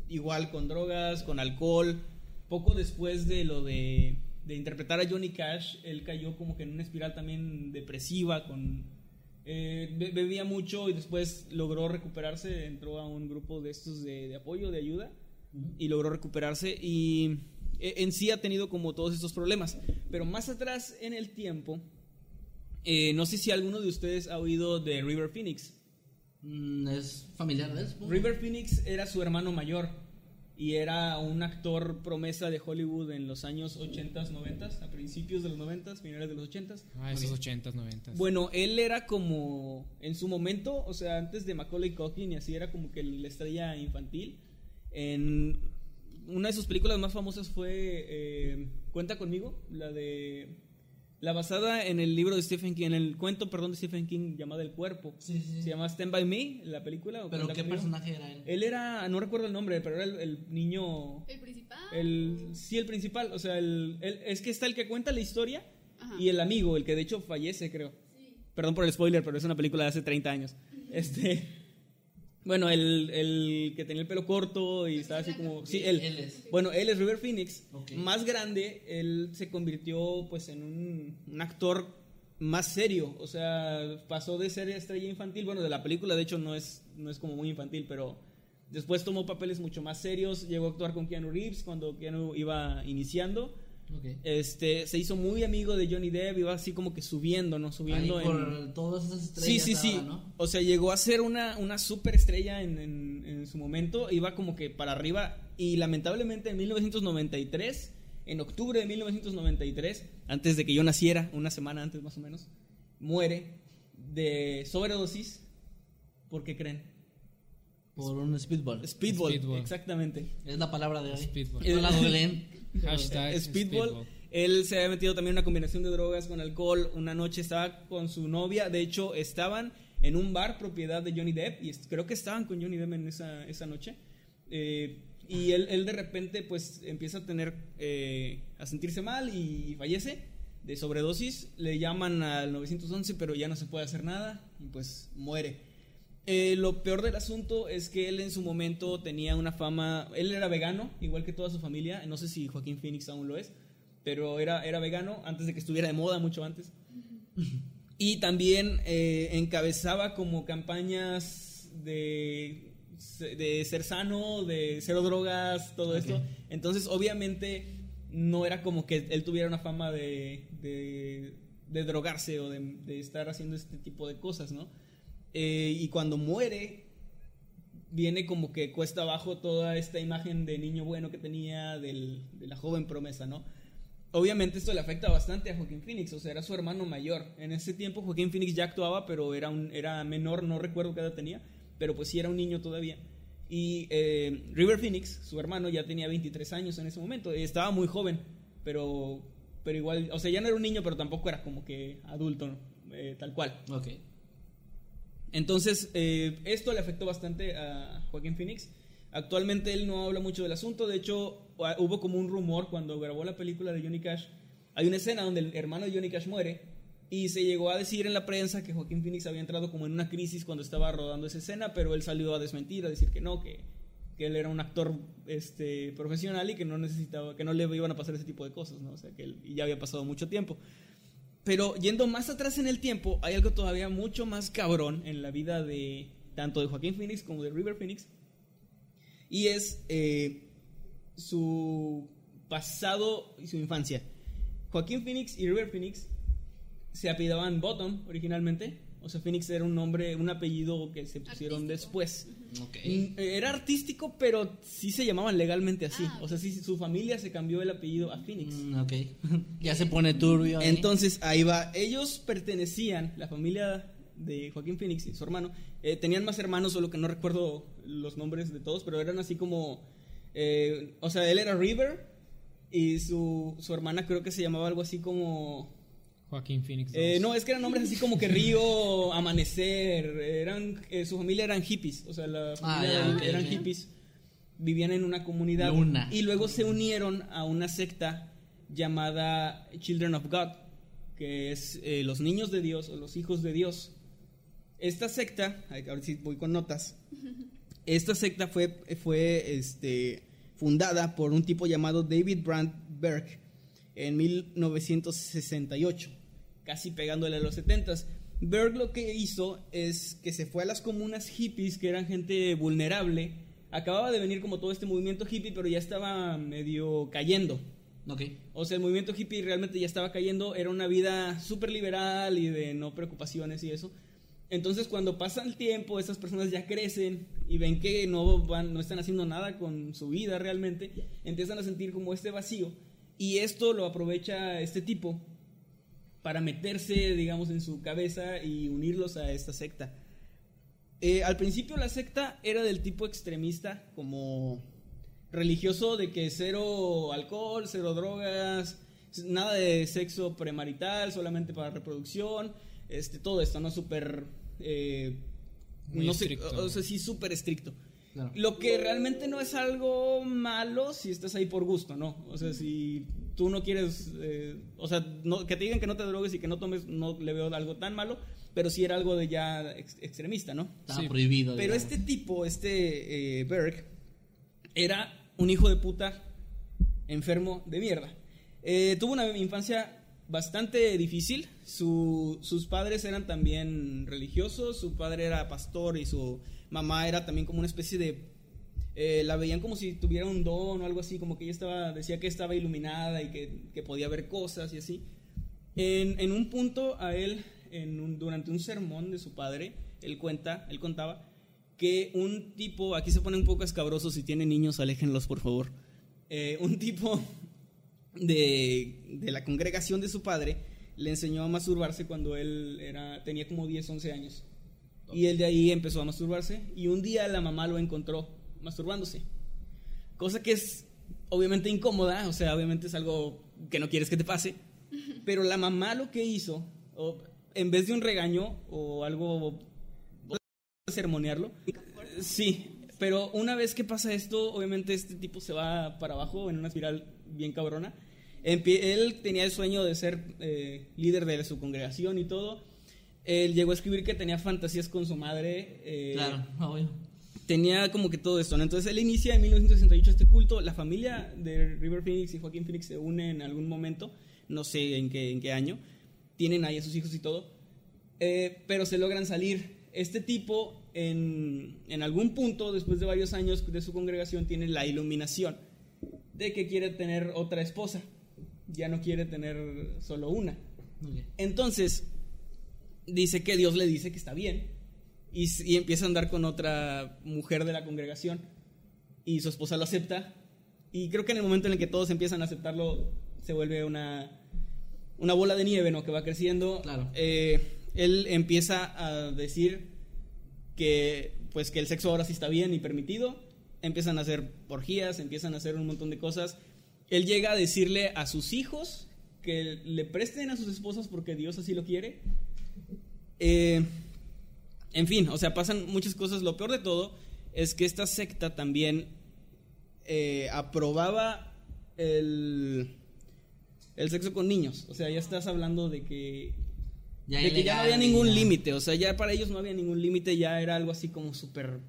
igual con drogas, con alcohol. Poco después de lo de, de interpretar a Johnny Cash, él cayó como que en una espiral también depresiva, con eh, be- bebía mucho y después logró recuperarse, entró a un grupo de estos de, de apoyo, de ayuda, y logró recuperarse y en sí ha tenido como todos estos problemas. Pero más atrás en el tiempo, eh, no sé si alguno de ustedes ha oído de River Phoenix. Mm, es familiar de él, supongo. River Phoenix era su hermano mayor y era un actor promesa de Hollywood en los años 80s, 90s, a principios de los 90s, finales de los 80s. Ah, esos 80s, 90s. Bueno, él era como en su momento, o sea, antes de Macaulay Culkin y así era como que la estrella infantil. En una de sus películas más famosas fue eh, Cuenta conmigo, la de la basada en el libro de Stephen King, en el cuento, perdón, de Stephen King llamada El cuerpo. Sí, sí, sí. Se llama Stand by Me, la película. o Pero ¿qué personaje era él? Él era, no recuerdo el nombre, pero era el, el niño, ¿El principal? el sí el principal, o sea, el, el- es que está el que cuenta la historia Ajá. y el amigo, el que de hecho fallece, creo. Perdón por el spoiler, pero es una película de hace 30 años. Este, bueno, el, el que tenía el pelo corto y estaba así como, sí, él. Él es. Bueno, él es River Phoenix. Más grande, él se convirtió pues en un, un actor más serio. O sea, pasó de ser estrella infantil. Bueno, de la película de hecho no es, no es como muy infantil, pero después tomó papeles mucho más serios. Llegó a actuar con Keanu Reeves cuando Keanu iba iniciando. Este, se hizo muy amigo de Johnny Depp, iba así como que subiendo, ¿no? Subiendo Ahí en... por todas esas Sí, estrellas. sí, sí. ahora, ¿no? O sea, llegó a ser una, una superestrella en, en, en su momento. Iba como que para arriba. Y lamentablemente en 1993, en octubre de 1993, antes de que yo naciera, una semana antes más o menos, muere de sobredosis. ¿Por qué creen? Por un speedball. Speedball, Speedball. exactamente. Es la palabra de hoy. Speedball. No la googleen. Hashtag Speedball. Él se había metido también en una combinación de drogas con alcohol. Una noche estaba con su novia. De hecho, estaban en un bar propiedad de Johnny Depp. Y creo que estaban con Johnny Depp en esa, esa noche. Eh, y él, él de repente pues empieza a tener, eh, a sentirse mal y fallece de sobredosis. Le llaman al 911 pero ya no se puede hacer nada y pues muere. Eh, lo peor del asunto es que él en su momento tenía una fama, él era vegano, igual que toda su familia, no sé si Joaquín Phoenix aún lo es, pero era, era vegano antes de que estuviera de moda, mucho antes. Y también eh, encabezaba como campañas de, de ser sano, de cero drogas, todo Ok. esto. Entonces, obviamente, no era como que él tuviera una fama de, de, de drogarse o de, de estar haciendo este tipo de cosas, ¿no? Eh, y cuando muere, viene como que cuesta abajo toda esta imagen de niño bueno que tenía, del- de la joven promesa, ¿no? Obviamente esto le afecta bastante a Joaquín Phoenix, o sea, era su hermano mayor. En ese tiempo Joaquín Phoenix ya actuaba, pero era, un, era menor, no recuerdo qué edad tenía, pero pues sí era un niño todavía. Y eh, River Phoenix, su hermano, ya tenía 23 años en ese momento, estaba muy joven, pero, pero igual, o sea, ya no era un niño, pero tampoco era como que adulto. Eh, tal cual. Ok. Entonces, eh, esto le afectó bastante a Joaquín Phoenix. Actualmente él no habla mucho del asunto. De hecho, hu- hubo como un rumor cuando grabó la película de Johnny Cash. Hay una escena donde el hermano de Johnny Cash muere y se llegó a decir en la prensa que Joaquín Phoenix había entrado como en una crisis cuando estaba rodando esa escena, pero él salió a desmentir, a decir que no, que, que él era un actor este, profesional y que no necesitaba, que no le iban a pasar ese tipo de cosas, ¿no? O sea, que ya había pasado mucho tiempo. Pero yendo más atrás en el tiempo, hay algo todavía mucho más cabrón en la vida de tanto de Joaquín Phoenix como de River Phoenix. Y es eh, su pasado y su infancia. Joaquín Phoenix y River Phoenix se apellidaban Bottom originalmente. O sea, Phoenix era un nombre, un apellido que se pusieron Artístico. después. Mm, Era artístico, pero sí se llamaban legalmente así. Ah, O sea, sí, su familia se cambió el apellido a Phoenix. Mm, ok. ya se pone turbio. ahí. Entonces, ahí va. Ellos pertenecían, la familia de Joaquín Phoenix y su hermano, eh, tenían más hermanos, solo que no recuerdo los nombres de todos, pero eran así como. eh, o sea, él era River y su, su hermana creo que se llamaba algo así como. Joaquín Phoenix. Eh, no, es que eran nombres así como que Río, Amanecer, eran, eh, su familia eran hippies, o sea, la Ah, familia ya, eran, hippies, vivían en una comunidad Luna. y luego se unieron a una secta llamada Children of God, que es eh, los niños de Dios o los hijos de Dios. Esta secta, ahora sí voy con notas, esta secta fue, fue este, fundada por un tipo llamado David Brandt Berg en 1968, casi pegándole a los 70s. Berg lo que hizo es que se fue a las comunas hippies, que eran gente vulnerable. Acababa de venir como todo este movimiento hippie, pero ya estaba medio cayendo. Ok. O sea, el movimiento hippie realmente ya estaba cayendo, era una vida súper liberal y de no preocupaciones y eso. Entonces, cuando pasa el tiempo, esas personas ya crecen y ven que no, van, no están haciendo nada con su vida realmente, empiezan a sentir como este vacío. Y esto lo aprovecha este tipo para meterse, digamos, en su cabeza y unirlos a esta secta. Eh, al principio la secta era del tipo extremista, como religioso de que cero alcohol, cero drogas, nada de sexo premarital, solamente para reproducción, este, todo esto, ¿no? Súper... eh, no sé, o sea, sí, súper estricto. Claro. Lo que realmente no es algo malo si estás ahí por gusto, ¿no? O sea, si tú no quieres, eh, o sea, no- que te digan que no te drogues y que no tomes, no le veo algo tan malo, pero sí era algo de ya ex- extremista, ¿no? Estaba Sí. prohibido. Pero digamos. este tipo, este eh, Berg, era un hijo de puta enfermo de mierda. Eh, tuvo una infancia bastante difícil. Su- sus padres eran también religiosos. Su padre era pastor y su mamá era también como una especie de. Eh, la veían como si tuviera un don o algo así, como que ella estaba, decía que estaba iluminada y que, que podía ver cosas y así. En, en un punto a él, en un- durante un sermón de su padre, él cuenta, él contaba que un tipo, aquí se pone un poco escabroso, si tienen niños, aléjenlos por favor. Eh, un tipo de, de la congregación de su padre le enseñó a masturbarse cuando él era, tenía como 10, 11 años. Y él de ahí empezó a masturbarse y un día la mamá lo encontró masturbándose. Cosa que es obviamente incómoda, o sea, obviamente es algo que no quieres que te pase. Pero la mamá lo que hizo, en vez de un regaño o algo sermonearlo. Sí, pero una vez que pasa esto, obviamente este tipo se va para abajo en una espiral bien cabrona. Él tenía el sueño de ser eh, líder de su congregación y todo. Él llegó a escribir que tenía fantasías con su madre. eh, Claro, obvio. Tenía como que todo esto, ¿no? Entonces él inicia en 1968 este culto, la familia de River Phoenix y Joaquín Phoenix se unen en algún momento, no sé en qué, en qué año, tienen ahí a sus hijos y todo, eh, pero se logran salir. Este tipo, en, en algún punto, después de varios años de su congregación, tiene la iluminación de que quiere tener otra esposa, ya no quiere tener solo una. Entonces, dice que Dios le dice que está bien. Y, empieza a andar con otra mujer de la congregación. Y su esposa lo acepta. Y creo que en el momento en el que todos empiezan a aceptarlo, se vuelve una, una bola de nieve, ¿no? Que va creciendo. Claro. Eh, él empieza a decir que, pues, que el sexo ahora sí está bien y permitido. Empiezan a hacer orgías, empiezan a hacer un montón de cosas. Él llega a decirle a sus hijos que le presten a sus esposas porque Dios así lo quiere. Eh, en fin, o sea, pasan muchas cosas. Lo peor de todo es que esta secta también eh, aprobaba el, el sexo con niños. O sea, ya estás hablando de que Ya de que ya no había ningún límite. O sea, ya para ellos no había ningún límite, ya era algo así como súper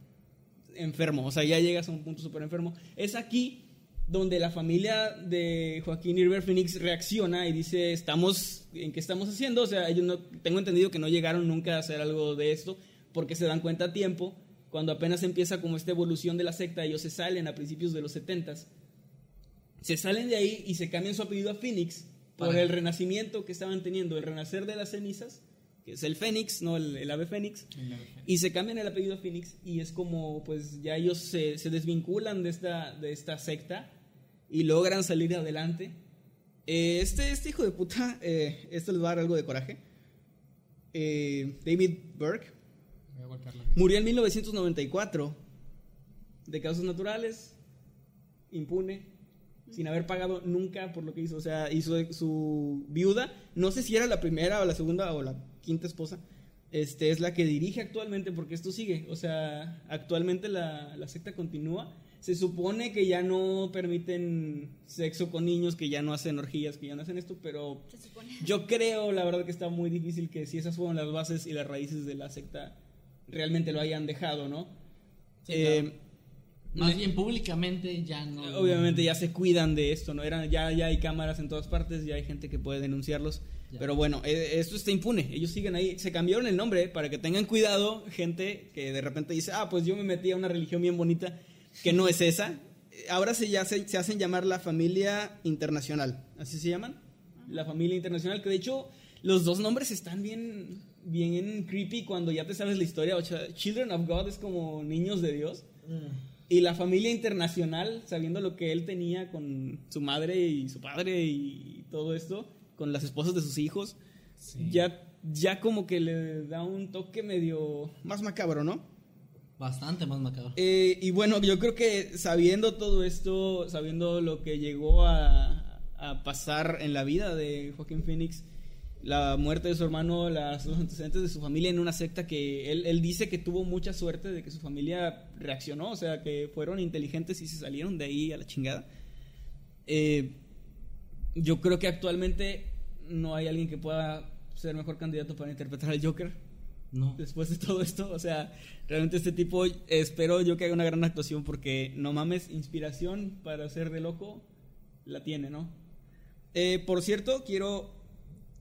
enfermo, o sea, ya llegas a un punto súper enfermo. Es aquí donde la familia de Joaquín River Phoenix reacciona y dice, estamos, ¿en qué estamos haciendo? O sea, ellos no, tengo entendido que no llegaron nunca a hacer algo de esto porque se dan cuenta a tiempo, cuando apenas empieza como esta evolución de la secta, ellos se salen a principios de los 70 se salen de ahí y se cambian su apellido a Phoenix por el renacimiento que estaban teniendo, el renacer de las cenizas, que es el Fénix, no el, el ave Fénix. Y se cambian el apellido a Phoenix y es como, pues ya ellos se, se desvinculan de esta, de esta secta y logran salir adelante. Eh, este, este hijo de puta, eh, esto les va a dar algo de coraje. Eh, David Burke Voy a golpear la murió en 1994 de causas naturales, impune, sin haber pagado nunca por lo que hizo. O sea, hizo su viuda, no sé si era la primera o la segunda o la quinta esposa, este, es la que dirige actualmente porque esto sigue. O sea, actualmente la, la secta continúa. Se supone que ya no permiten sexo con niños, que ya no hacen orgías, que ya no hacen esto, pero Se supone. yo creo, la verdad, que está muy difícil que si esas fueron las bases y las raíces de la secta, realmente lo hayan dejado, ¿no? Sí, Eh, claro. Más bien públicamente ya no. Obviamente ya se cuidan de esto, ¿no? Eran, ya, ya hay cámaras en todas partes, ya hay gente que puede denunciarlos. Ya. Pero bueno, eh, esto está impune, ellos siguen ahí. Se cambiaron el nombre para que tengan cuidado, gente que de repente dice, ah, pues yo me metí a una religión bien bonita, que no es esa. Eh, Ahora se, ya se, se hacen llamar la familia internacional, así se llaman. La familia internacional, que de hecho los dos nombres están bien, bien creepy cuando ya te sabes la historia. O sea, Children of God es como niños de Dios. Mm. Y la familia internacional, sabiendo lo que él tenía con su madre y su padre y todo esto, con las esposas de sus hijos, ya, ya como que le da un toque medio más macabro, ¿no? Bastante más macabro. Eh, y bueno, yo creo que sabiendo todo esto, sabiendo lo que llegó a, a pasar en la vida de Joaquín Phoenix, la muerte de su hermano, las, los antecedentes de su familia en una secta que él, él dice que tuvo mucha suerte de que su familia reaccionó, o sea, que fueron inteligentes y se salieron de ahí a la chingada. Eh, yo creo que actualmente no hay alguien que pueda ser mejor candidato para interpretar al Joker No. después de todo esto. O sea, realmente este tipo, espero yo que haga una gran actuación porque no mames, inspiración para ser de loco la tiene, ¿no? Eh, por cierto, quiero,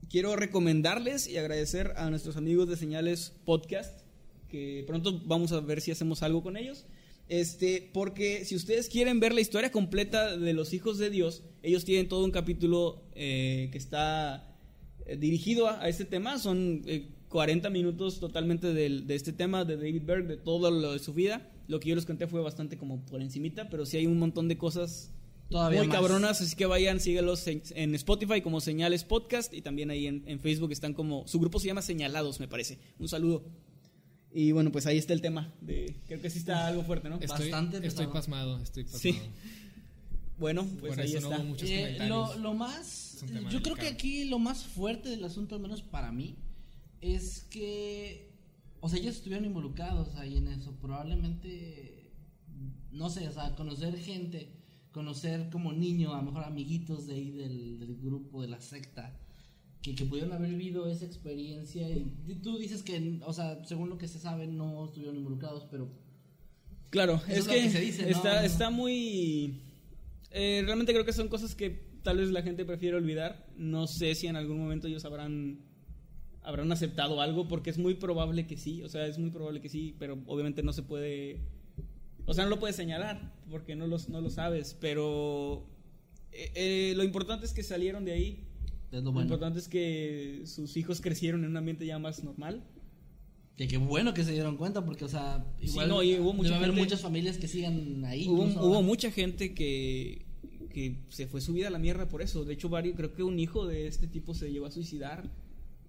quiero recomendarles y agradecer a nuestros amigos de Señales Podcast, que pronto vamos a ver si hacemos algo con ellos. Este, porque si ustedes quieren ver la historia completa de los hijos de Dios, ellos tienen todo un capítulo eh, que está eh, dirigido a, este tema. Son eh, 40 minutos totalmente del- de, este tema de David Berg, de todo lo de su vida. Lo que yo les conté fue bastante como por encimita, pero sí hay un montón de cosas Todavía muy más. cabronas, así que vayan, síguelos en, en Spotify como Señales Podcast y también ahí en, en Facebook están como, su grupo se llama Señalados, me parece. Un saludo. Y bueno, pues ahí está el tema. De, creo que sí está algo fuerte, ¿no? Estoy, Bastante estoy pesado. pasmado, estoy pasmado. Sí. Bueno, pues Por ahí eso no está. hubo muchos Eh, lo, lo más. Yo creo que aquí lo más fuerte del asunto, al menos para mí, es que. O sea, ellos estuvieron involucrados ahí en eso. Probablemente. No sé, o sea, conocer gente, conocer como niño, a lo mejor amiguitos de ahí del, del grupo, de la secta, que, que pudieron haber vivido esa experiencia. Y tú dices que, o sea, según lo que se sabe, no estuvieron involucrados, pero. Claro, es que, que se dice, ¿no? está, está muy... eh, realmente creo que son cosas que tal vez la gente prefiere olvidar. No sé si en algún momento ellos habrán, habrán aceptado algo, porque es muy probable que sí. O sea, es muy probable que sí, pero obviamente no se puede... O sea, no lo puedes señalar, porque no, los, no lo sabes. Pero eh, eh, lo importante es que salieron de ahí. Es lo Lo bueno. importante es que sus hijos crecieron en un ambiente ya más normal. Que qué bueno que se dieron cuenta, porque, o sea, Sí, igual no, y hubo mucha debe haber gente- muchas familias que sigan ahí. Hubo, hubo mucha gente que, que se fue subida a la mierda por eso. De hecho, varios, creo que un hijo de este tipo se llevó a suicidar.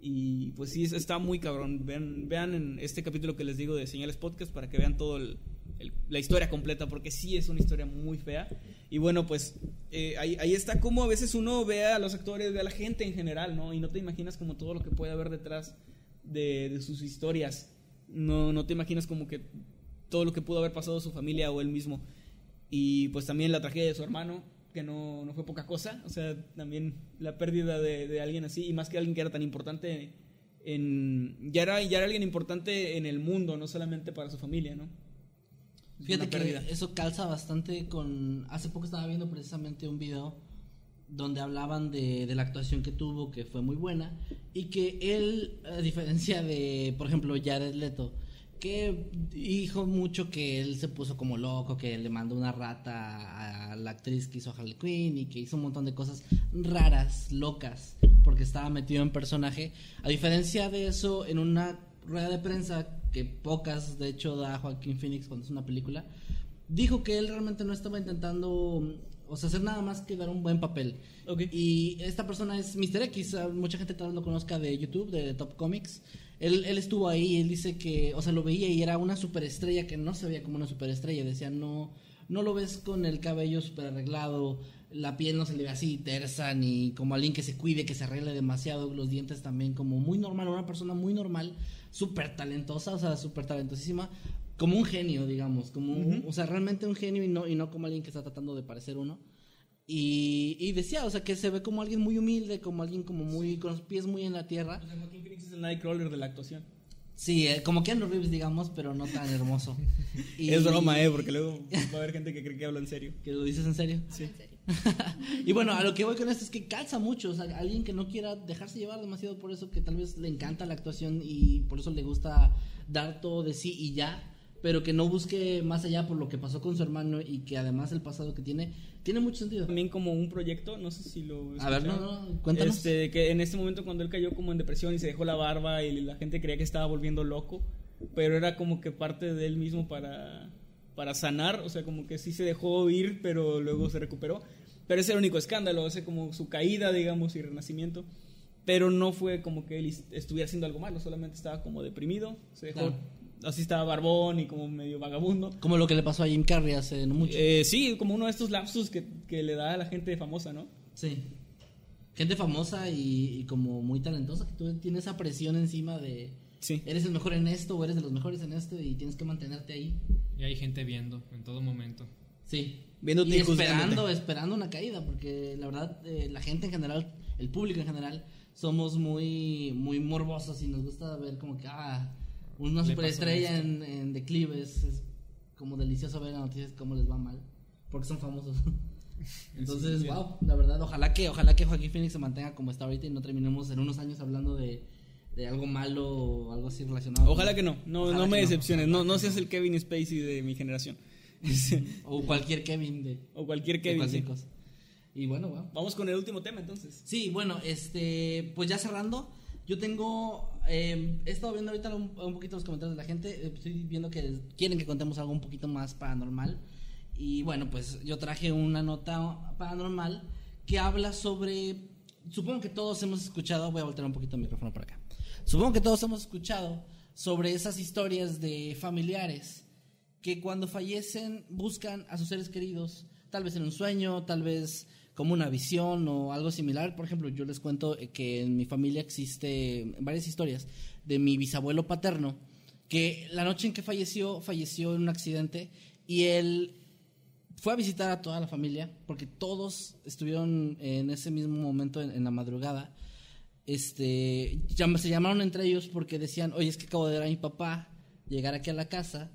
Y pues sí, está muy cabrón. Vean, vean en este capítulo que les digo de Señales Podcast para que vean todo el, el- la historia completa, porque sí es una historia muy fea. Y bueno, pues eh, ahí, ahí está como a veces uno ve a los actores, ve a la gente en general, ¿no? Y no te imaginas como todo lo que puede haber detrás de, de sus historias. No, no te imaginas como que todo lo que pudo haber pasado a su familia o él mismo. Y pues también la tragedia de su hermano, que no, no fue poca cosa. O sea, también la pérdida de, de alguien así, y más que alguien que era tan importante en... Ya era, ya era alguien importante en el mundo, no solamente para su familia, ¿no? Fíjate que eso calza bastante con... Hace poco estaba viendo precisamente un video donde hablaban de, de la actuación que tuvo, que fue muy buena, y que él, a diferencia de, por ejemplo, Jared Leto, que dijo mucho que él se puso como loco, que le mandó una rata a la actriz que hizo Harley Quinn y que hizo un montón de cosas raras, locas, porque estaba metido en personaje. A diferencia de eso, en una rueda de prensa, que pocas de hecho da Joaquín Phoenix cuando es una película, dijo que él realmente no estaba intentando, o sea, hacer nada más que dar un buen papel. Y esta persona es Mr. X, mucha gente tal vez lo conozca de YouTube, de Top Comics. Él, él estuvo ahí, él dice que, o sea, lo veía y era una superestrella que no se veía como una superestrella. Decía, no, no lo ves con el cabello super arreglado, la piel no se le ve así tersa, ni como alguien que se cuide, que se arregle demasiado, los dientes también, como muy normal, una persona muy normal, súper talentosa, o sea, súper talentosísima, como un genio, digamos, como, un- o sea, realmente un genio y no, y no como alguien que está tratando de parecer uno. Y, y decía, o sea, que se ve como alguien muy humilde, como alguien como muy, con los pies muy en la tierra. O sea, Joaquín Phoenix es el Nightcrawler de la actuación. Sí, eh, como Keanu Reeves, digamos, pero no tan hermoso. Y- Es broma, ¿eh? Porque luego va a haber gente que cree que hablo en serio. ¿Que lo dices en serio? Sí. En serio. y bueno, a lo que voy con esto es que calza mucho, o sea, alguien que no quiera dejarse llevar demasiado por eso, que tal vez le encanta la actuación y por eso le gusta dar todo de sí y ya, pero que no busque más allá por lo que pasó con su hermano y que además el pasado que tiene, tiene mucho sentido. También como un proyecto, no sé si lo A ver, no, no, cuéntanos. Este, que en este momento cuando él cayó como en depresión y se dejó la barba y la gente creía que estaba volviendo loco, pero era como que parte de él mismo para, para sanar, o sea, como que sí se dejó ir, pero luego se recuperó. Pero ese era el único escándalo, ese como su caída, digamos, y renacimiento. Pero no fue como que él estuviera haciendo algo malo, solamente estaba como deprimido, se dejó, Claro. Así estaba barbón y como medio vagabundo. Como lo que le pasó a Jim Carrey hace no mucho. Eh, sí, como uno de estos lapsus que, que le da a la gente famosa, ¿no? Sí. Gente famosa y, y como muy talentosa, que tú tienes esa presión encima de... Sí. Eres el mejor en esto o eres de los mejores en esto y tienes que mantenerte ahí. Y hay gente viendo en todo momento. Sí. Viéndote y y esperando, esperando una caída, porque la verdad, eh, la gente en general, el público en general, somos muy, muy morbosos y nos gusta ver como que, ah, una superestrella en, en declive. Es, es como delicioso ver las noticias cómo les va mal, porque son famosos. Entonces, Sí, wow, la verdad, ojalá que, ojalá que Joaquín Phoenix se mantenga como está ahorita y no terminemos en unos años hablando de, de algo malo o algo así relacionado. Ojalá con- que no, no, Ojalá no me decepciones, no, no seas el Kevin Spacey de mi generación. O cualquier Kevin de, o cualquier de Kevin. cualquier sí. cosa. Y bueno, wow. Vamos con el último tema entonces. Sí, bueno, este, pues ya cerrando, yo tengo, eh, he estado viendo ahorita un, un poquito los comentarios de la gente, eh, estoy viendo que quieren que contemos algo un poquito más paranormal. Y bueno, pues yo traje una nota paranormal que habla sobre, supongo que todos hemos escuchado, voy a voltear un poquito el micrófono para acá, supongo que todos hemos escuchado sobre esas historias de familiares que cuando fallecen buscan a sus seres queridos, tal vez en un sueño, tal vez como una visión o algo similar. Por ejemplo, yo les cuento eh, que en mi familia existe varias historias de mi bisabuelo paterno, que la noche en que falleció, falleció en un accidente y él fue a visitar a toda la familia, porque todos estuvieron en ese mismo momento en, la madrugada. Este, se llamaron entre ellos porque decían, oye, es que acabo de ver a mi papá llegar aquí a la casa,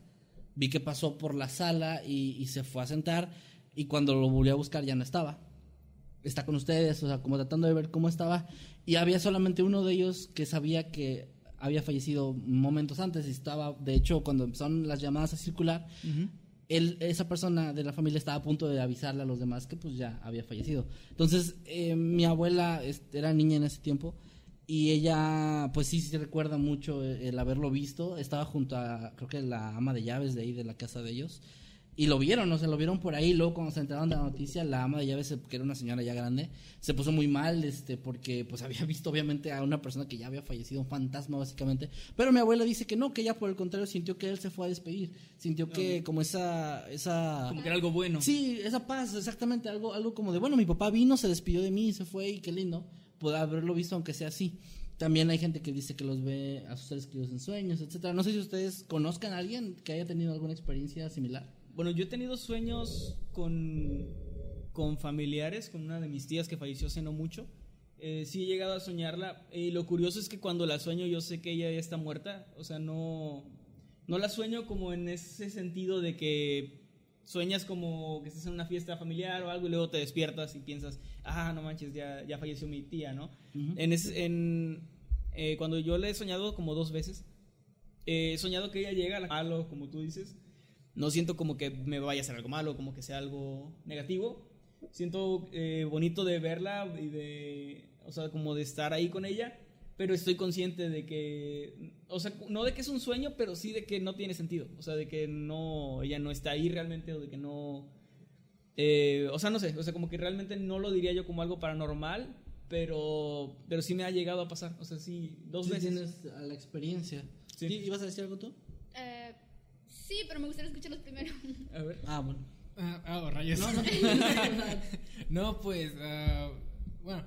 vi que pasó por la sala y, y se fue a sentar, y cuando lo volví a buscar ya no estaba. Está con ustedes, o sea, como tratando de ver cómo estaba, y había solamente uno de ellos que sabía que había fallecido momentos antes, y estaba, de hecho, cuando empezaron las llamadas a circular, él, esa persona de la familia estaba a punto de avisarle a los demás que pues ya había fallecido. Entonces, eh, mi abuela era niña en ese tiempo y ella pues sí, sí recuerda mucho el haberlo visto. Estaba junto a, creo que la ama de llaves de ahí, de la casa de ellos. Y lo vieron, o sea, lo vieron por ahí. Luego, cuando se enteraron de la noticia, la ama de llaves, que era una señora ya grande, se puso muy mal, este, porque pues había visto, obviamente, a una persona que ya había fallecido, un fantasma, básicamente. Pero mi abuela dice que no, que ella, por el contrario, sintió que él se fue a despedir. Sintió que, como esa, esa. Como que era algo bueno. Sí, esa paz, exactamente, algo, algo como de, bueno, mi papá vino, se despidió de mí se fue y qué lindo, poder haberlo visto aunque sea así. También hay gente que dice que los ve a sus seres queridos en sueños, etcétera. No sé si ustedes conozcan a alguien que haya tenido alguna experiencia similar. Bueno, yo he tenido sueños con, con familiares, con una de mis tías que falleció hace no mucho. Eh, sí he llegado a soñarla y lo curioso es que cuando la sueño yo sé que ella ya está muerta, o sea, no, no la sueño como en ese sentido de que sueñas como que estás en una fiesta familiar o algo y luego te despiertas y piensas, ah, no manches, ya, ya falleció mi tía, ¿no? En, ese, en eh, cuando yo le he soñado como dos veces, he soñado que ella llega a la como tú dices, no siento como que me vaya a hacer algo malo, como que sea algo negativo. Siento eh, bonito de verla y de, o sea, como de estar ahí con ella, pero estoy consciente de que, o sea, no de que es un sueño, pero sí de que no tiene sentido, o sea, de que no, ella no está ahí realmente o de que no, eh, o sea, no sé, o sea, como que realmente no lo diría yo como algo paranormal, pero, pero sí me ha llegado a pasar, o sea, sí, dos Sí veces. tienes a la experiencia. Sí. ¿Y- ¿Ibas a decir algo tú? Sí, pero me gustaría escucharlos primero. A ver. Ah, bueno. Ah, ah, oh, rayos. No, no, No, pues, ah, bueno,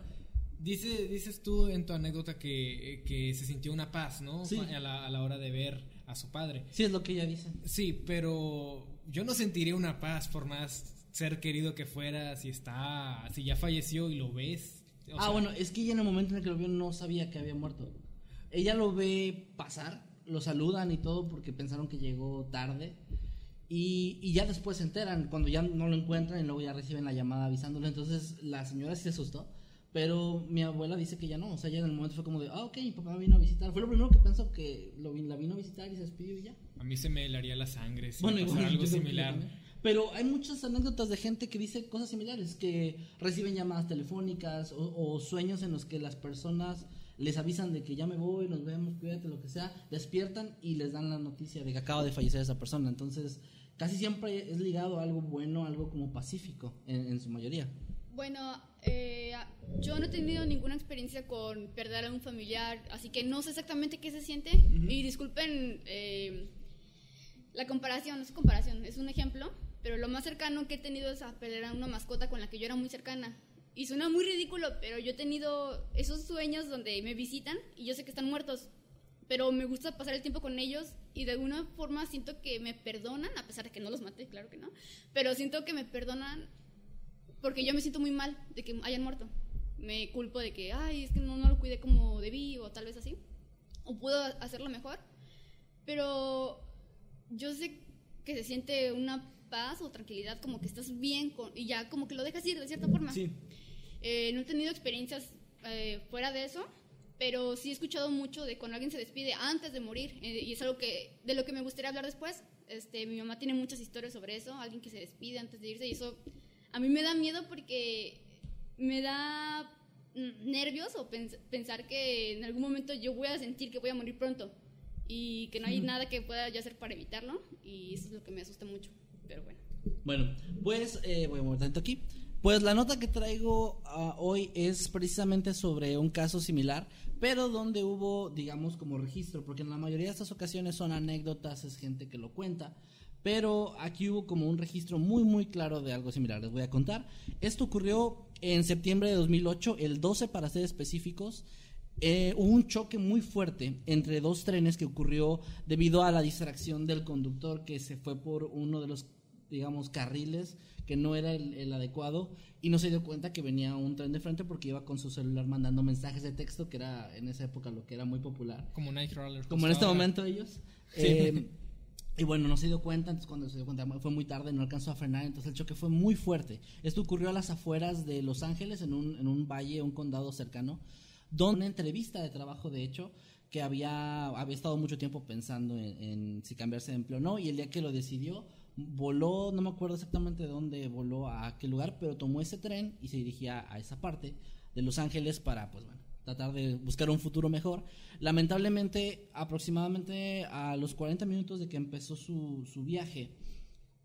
dice, dices tú en tu anécdota que, que se sintió una paz, ¿no? Sí. A la, a la hora de ver a su padre. Sí, es lo que ella dice. Sí, pero yo no sentiría una paz por más ser querido que fuera si está, si ya falleció y lo ves. O ah, sea, bueno, es que ella en el momento en el que lo vio no sabía que había muerto. Ella lo ve pasar, lo saludan y todo porque pensaron que llegó tarde. Y, y ya después se enteran, cuando ya no lo encuentran y luego ya reciben la llamada avisándolo. Entonces la señora sí se asustó. Pero mi abuela dice que ya no. O sea, ella en el momento fue como de, ah, ok, mi papá me vino a visitar. Fue lo primero que pensó que lo, la vino a visitar y se despidió y ya. A mí se me helaría la sangre si Bueno, me igual, pasara algo similar. Pero hay muchas anécdotas de gente que dice cosas similares, que reciben llamadas telefónicas o, o sueños en los que las personas les avisan de que ya me voy, nos vemos, cuídate, lo que sea, despiertan y les dan la noticia de que acaba de fallecer esa persona. Entonces, casi siempre es ligado a algo bueno, algo como pacífico, en, en su mayoría. Bueno, eh, yo no he tenido ninguna experiencia con perder a un familiar, así que no sé exactamente qué se siente. Y disculpen eh, la comparación, no es comparación, es un ejemplo, pero lo más cercano que he tenido es a perder a una mascota con la que yo era muy cercana. Y suena muy ridículo, pero yo he tenido esos sueños donde me visitan y yo sé que están muertos, pero me gusta pasar el tiempo con ellos y de alguna forma siento que me perdonan, a pesar de que no los maté, claro que no, pero siento que me perdonan porque yo me siento muy mal de que hayan muerto. Me culpo de que, ay, es que no, no lo cuidé como debí o tal vez así. O puedo hacerlo mejor. Pero yo sé que se siente una paz o tranquilidad, como que estás bien con, y ya como que lo dejas ir de cierta forma. Sí. Eh, no he tenido experiencias eh, fuera de eso, pero sí he escuchado mucho de cuando alguien se despide antes de morir, eh, y es algo que de lo que me gustaría hablar después. Este, mi mamá tiene muchas historias sobre eso, alguien que se despide antes de irse, y eso a mí me da miedo porque me da mm, nervios o pens- pensar que en algún momento yo voy a sentir que voy a morir pronto y que no hay nada que pueda yo hacer para evitarlo, y eso es lo que me asusta mucho, pero bueno. Bueno, pues eh, voy a mover tanto aquí. Pues la nota que traigo ah, hoy es precisamente sobre un caso similar, pero donde hubo, digamos, como registro, porque en la mayoría de estas ocasiones son anécdotas, es gente que lo cuenta, pero aquí hubo como un registro muy, muy claro de algo similar. Les voy a contar. Esto ocurrió en septiembre de 2008, el 12 para ser específicos. Eh, hubo un choque muy fuerte entre dos trenes que ocurrió debido a la distracción del conductor que se fue por uno de los digamos, carriles que no era el, el adecuado y no se dio cuenta que venía un tren de frente porque iba con su celular mandando mensajes de texto, que era en esa época lo que era muy popular. Como Nightcrawler. Como en este ahora. momento ellos. Eh, y bueno, no se dio cuenta, entonces cuando se dio cuenta fue muy tarde, no alcanzó a frenar, entonces el choque fue muy fuerte. Esto ocurrió a las afueras de Los Ángeles, en un, en un valle, un condado cercano, donde una entrevista de trabajo, de hecho, que había, había estado mucho tiempo pensando en, en si cambiarse de empleo o no, y el día que lo decidió, voló, no me acuerdo exactamente de dónde voló, a qué lugar, pero tomó ese tren y se dirigía a esa parte de Los Ángeles para, pues bueno, tratar de buscar un futuro mejor. Lamentablemente, aproximadamente a los 40 minutos de que empezó su, su viaje,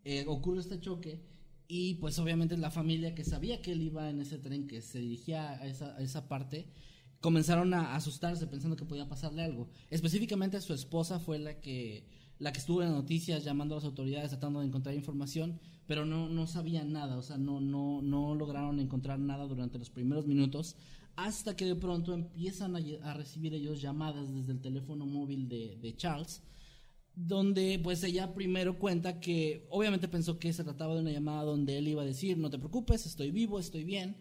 eh, ocurre este choque y pues obviamente la familia que sabía que él iba en ese tren que se dirigía a esa, a esa parte, comenzaron a asustarse pensando que podía pasarle algo. Específicamente su esposa fue la que, la que estuvo en las noticias llamando a las autoridades tratando de encontrar información, pero no, no sabían nada, o sea, no, no, no lograron encontrar nada durante los primeros minutos hasta que de pronto empiezan a recibir ellos llamadas desde el teléfono móvil de, de Charles, donde pues ella primero cuenta que obviamente pensó que se trataba de una llamada donde él iba a decir, no te preocupes, estoy vivo, estoy bien,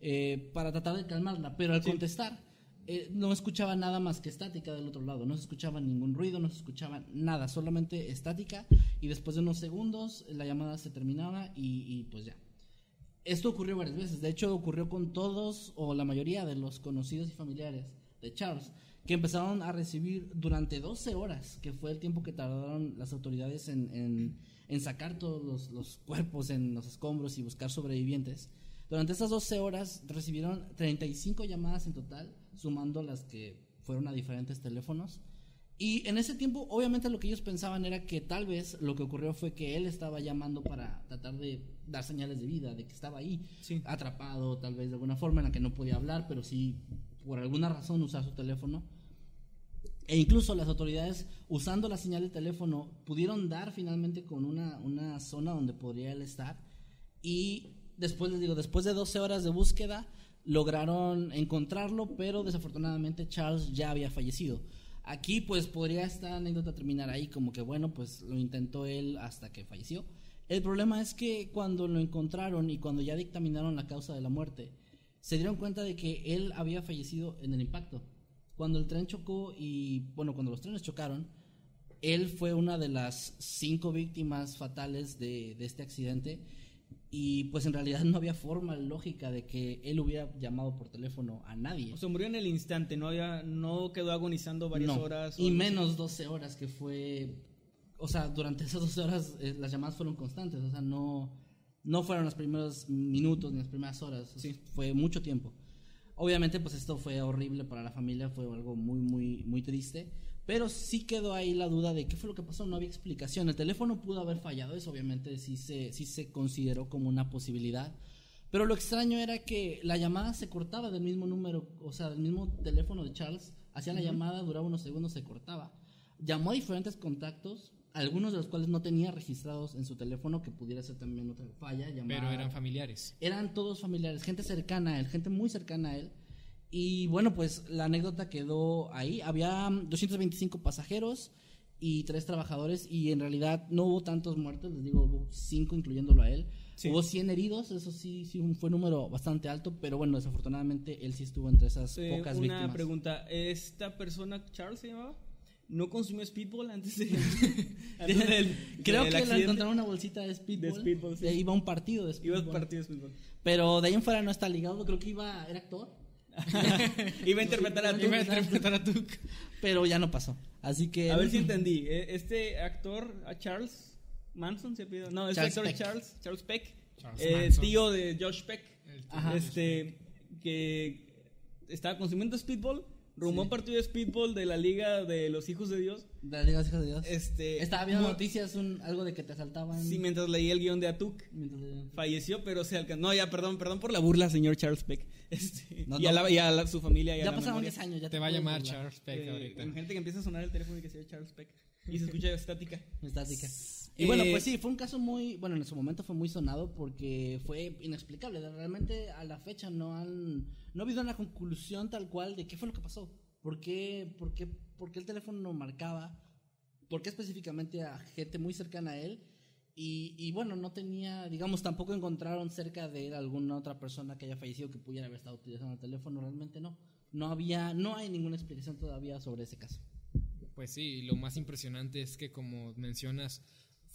eh, para tratar de calmarla, pero al contestar eh, no escuchaba nada más que estática del otro lado, no se escuchaba ningún ruido, no se escuchaba nada, solamente estática y después de unos segundos la llamada se terminaba y, y pues ya. Esto ocurrió varias veces, de hecho ocurrió con todos o la mayoría de los conocidos y familiares de Charles, que empezaron a recibir durante 12 horas, que fue el tiempo que tardaron las autoridades en, en- en sacar todos los, los cuerpos en los escombros y buscar sobrevivientes. Durante esas 12 horas recibieron 35 llamadas en total, sumando las que fueron a diferentes teléfonos. Y en ese tiempo, obviamente lo que ellos pensaban era que tal vez lo que ocurrió fue que él estaba llamando para tratar de dar señales de vida, de que estaba ahí, Sí. atrapado, tal vez de alguna forma en la que no podía hablar, pero sí por alguna razón usar su teléfono. E incluso las autoridades, usando la señal de teléfono, pudieron dar finalmente con una, una zona donde podría él estar. Y después, les digo, después de 12 horas de búsqueda, lograron encontrarlo, pero desafortunadamente Charles ya había fallecido. Aquí pues podría esta anécdota terminar ahí como que bueno, pues lo intentó él hasta que falleció. El problema es que cuando lo encontraron y cuando ya dictaminaron la causa de la muerte, se dieron cuenta de que él había fallecido en el impacto. Cuando el tren chocó y, bueno, cuando los trenes chocaron, él fue una de las cinco víctimas fatales de, de este accidente y pues en realidad no había forma lógica de que él hubiera llamado por teléfono a nadie. O sea, murió en el instante, no había, no quedó agonizando varias No, horas. Y menos 12 horas que fue... O sea, durante esas 12 horas eh, las llamadas fueron constantes, o sea, no, no fueron los primeros minutos ni las primeras horas, Sí. fue mucho tiempo. Obviamente, pues esto fue horrible para la familia, fue algo muy, muy, muy triste, pero sí quedó ahí la duda de qué fue lo que pasó, no había explicación. El teléfono pudo haber fallado, eso obviamente sí se, sí se consideró como una posibilidad, pero lo extraño era que la llamada se cortaba del mismo número, o sea, del mismo teléfono de Charles, hacía la llamada, duraba unos segundos, se cortaba. Llamó a diferentes contactos, algunos de los cuales no tenía registrados en su teléfono, que pudiera ser también otra falla. Pero llamaba- eran familiares. eran todos familiares, gente cercana a él, gente muy cercana a él. Y bueno, pues la anécdota quedó ahí. Había mm, 225 pasajeros y tres trabajadores y en realidad no hubo tantos muertos, les digo, hubo cinco incluyéndolo a él. Sí. Hubo 100 heridos, eso sí, sí fue un número bastante alto, pero bueno, desafortunadamente él sí estuvo entre esas Eh, pocas una víctimas. pregunta, ¿esta persona, Charles se llamaba? ¿No consumió Speedball antes de... antes del- Creo del que le encontraron una bolsita de speedball. De speedball, sí. Iba a un partido de Iba speedball. a partido de Speedball. Pero de ahí en fuera no está ligado, creo que iba, era actor. Iba a interpretar a Iba tu... Iba a interpretar a Tuk. pero ya no pasó. Así que. A ver si entendí. eh, Este actor, a Charles Manson se pide. No, este Charles actor Peck. Charles, Charles Peck, Charles eh, tío de Josh Peck, Ajá. este que estaba consumiendo speedball, rumó Sí. un partido de speedball de la Liga de los Hijos de Dios. De las hijas de Dios. Este, Estaba viendo noticias, un, algo de que te asaltaban. Sí, mientras leía el guion de Atuk. mientras Falleció, pero se alcanzó. No, ya, perdón, perdón por la burla, señor Charles Peck. Este, No, y, a la- a la- su familia. y a Ya la pasaron memoria. 10 años. Ya Te va a llamar burlar. Charles Peck Eh, ahorita. imagínate que empieza a sonar el teléfono y que sea Charles Peck. Y se escucha estática. Estática. Y bueno, Eh, pues sí, fue un caso muy, bueno, en su momento fue muy sonado porque fue inexplicable. Realmente a la fecha no han, no ha habido una conclusión tal cual de qué fue lo que pasó. ¿Por qué, por qué, por qué el teléfono no marcaba? ¿Por qué específicamente a gente muy cercana a él? Y, y bueno, no tenía, digamos, tampoco encontraron cerca de él alguna otra persona que haya fallecido que pudiera haber estado utilizando el teléfono. Realmente no. No había, no hay ninguna explicación todavía sobre ese caso. Pues sí, y lo más impresionante es que como mencionas,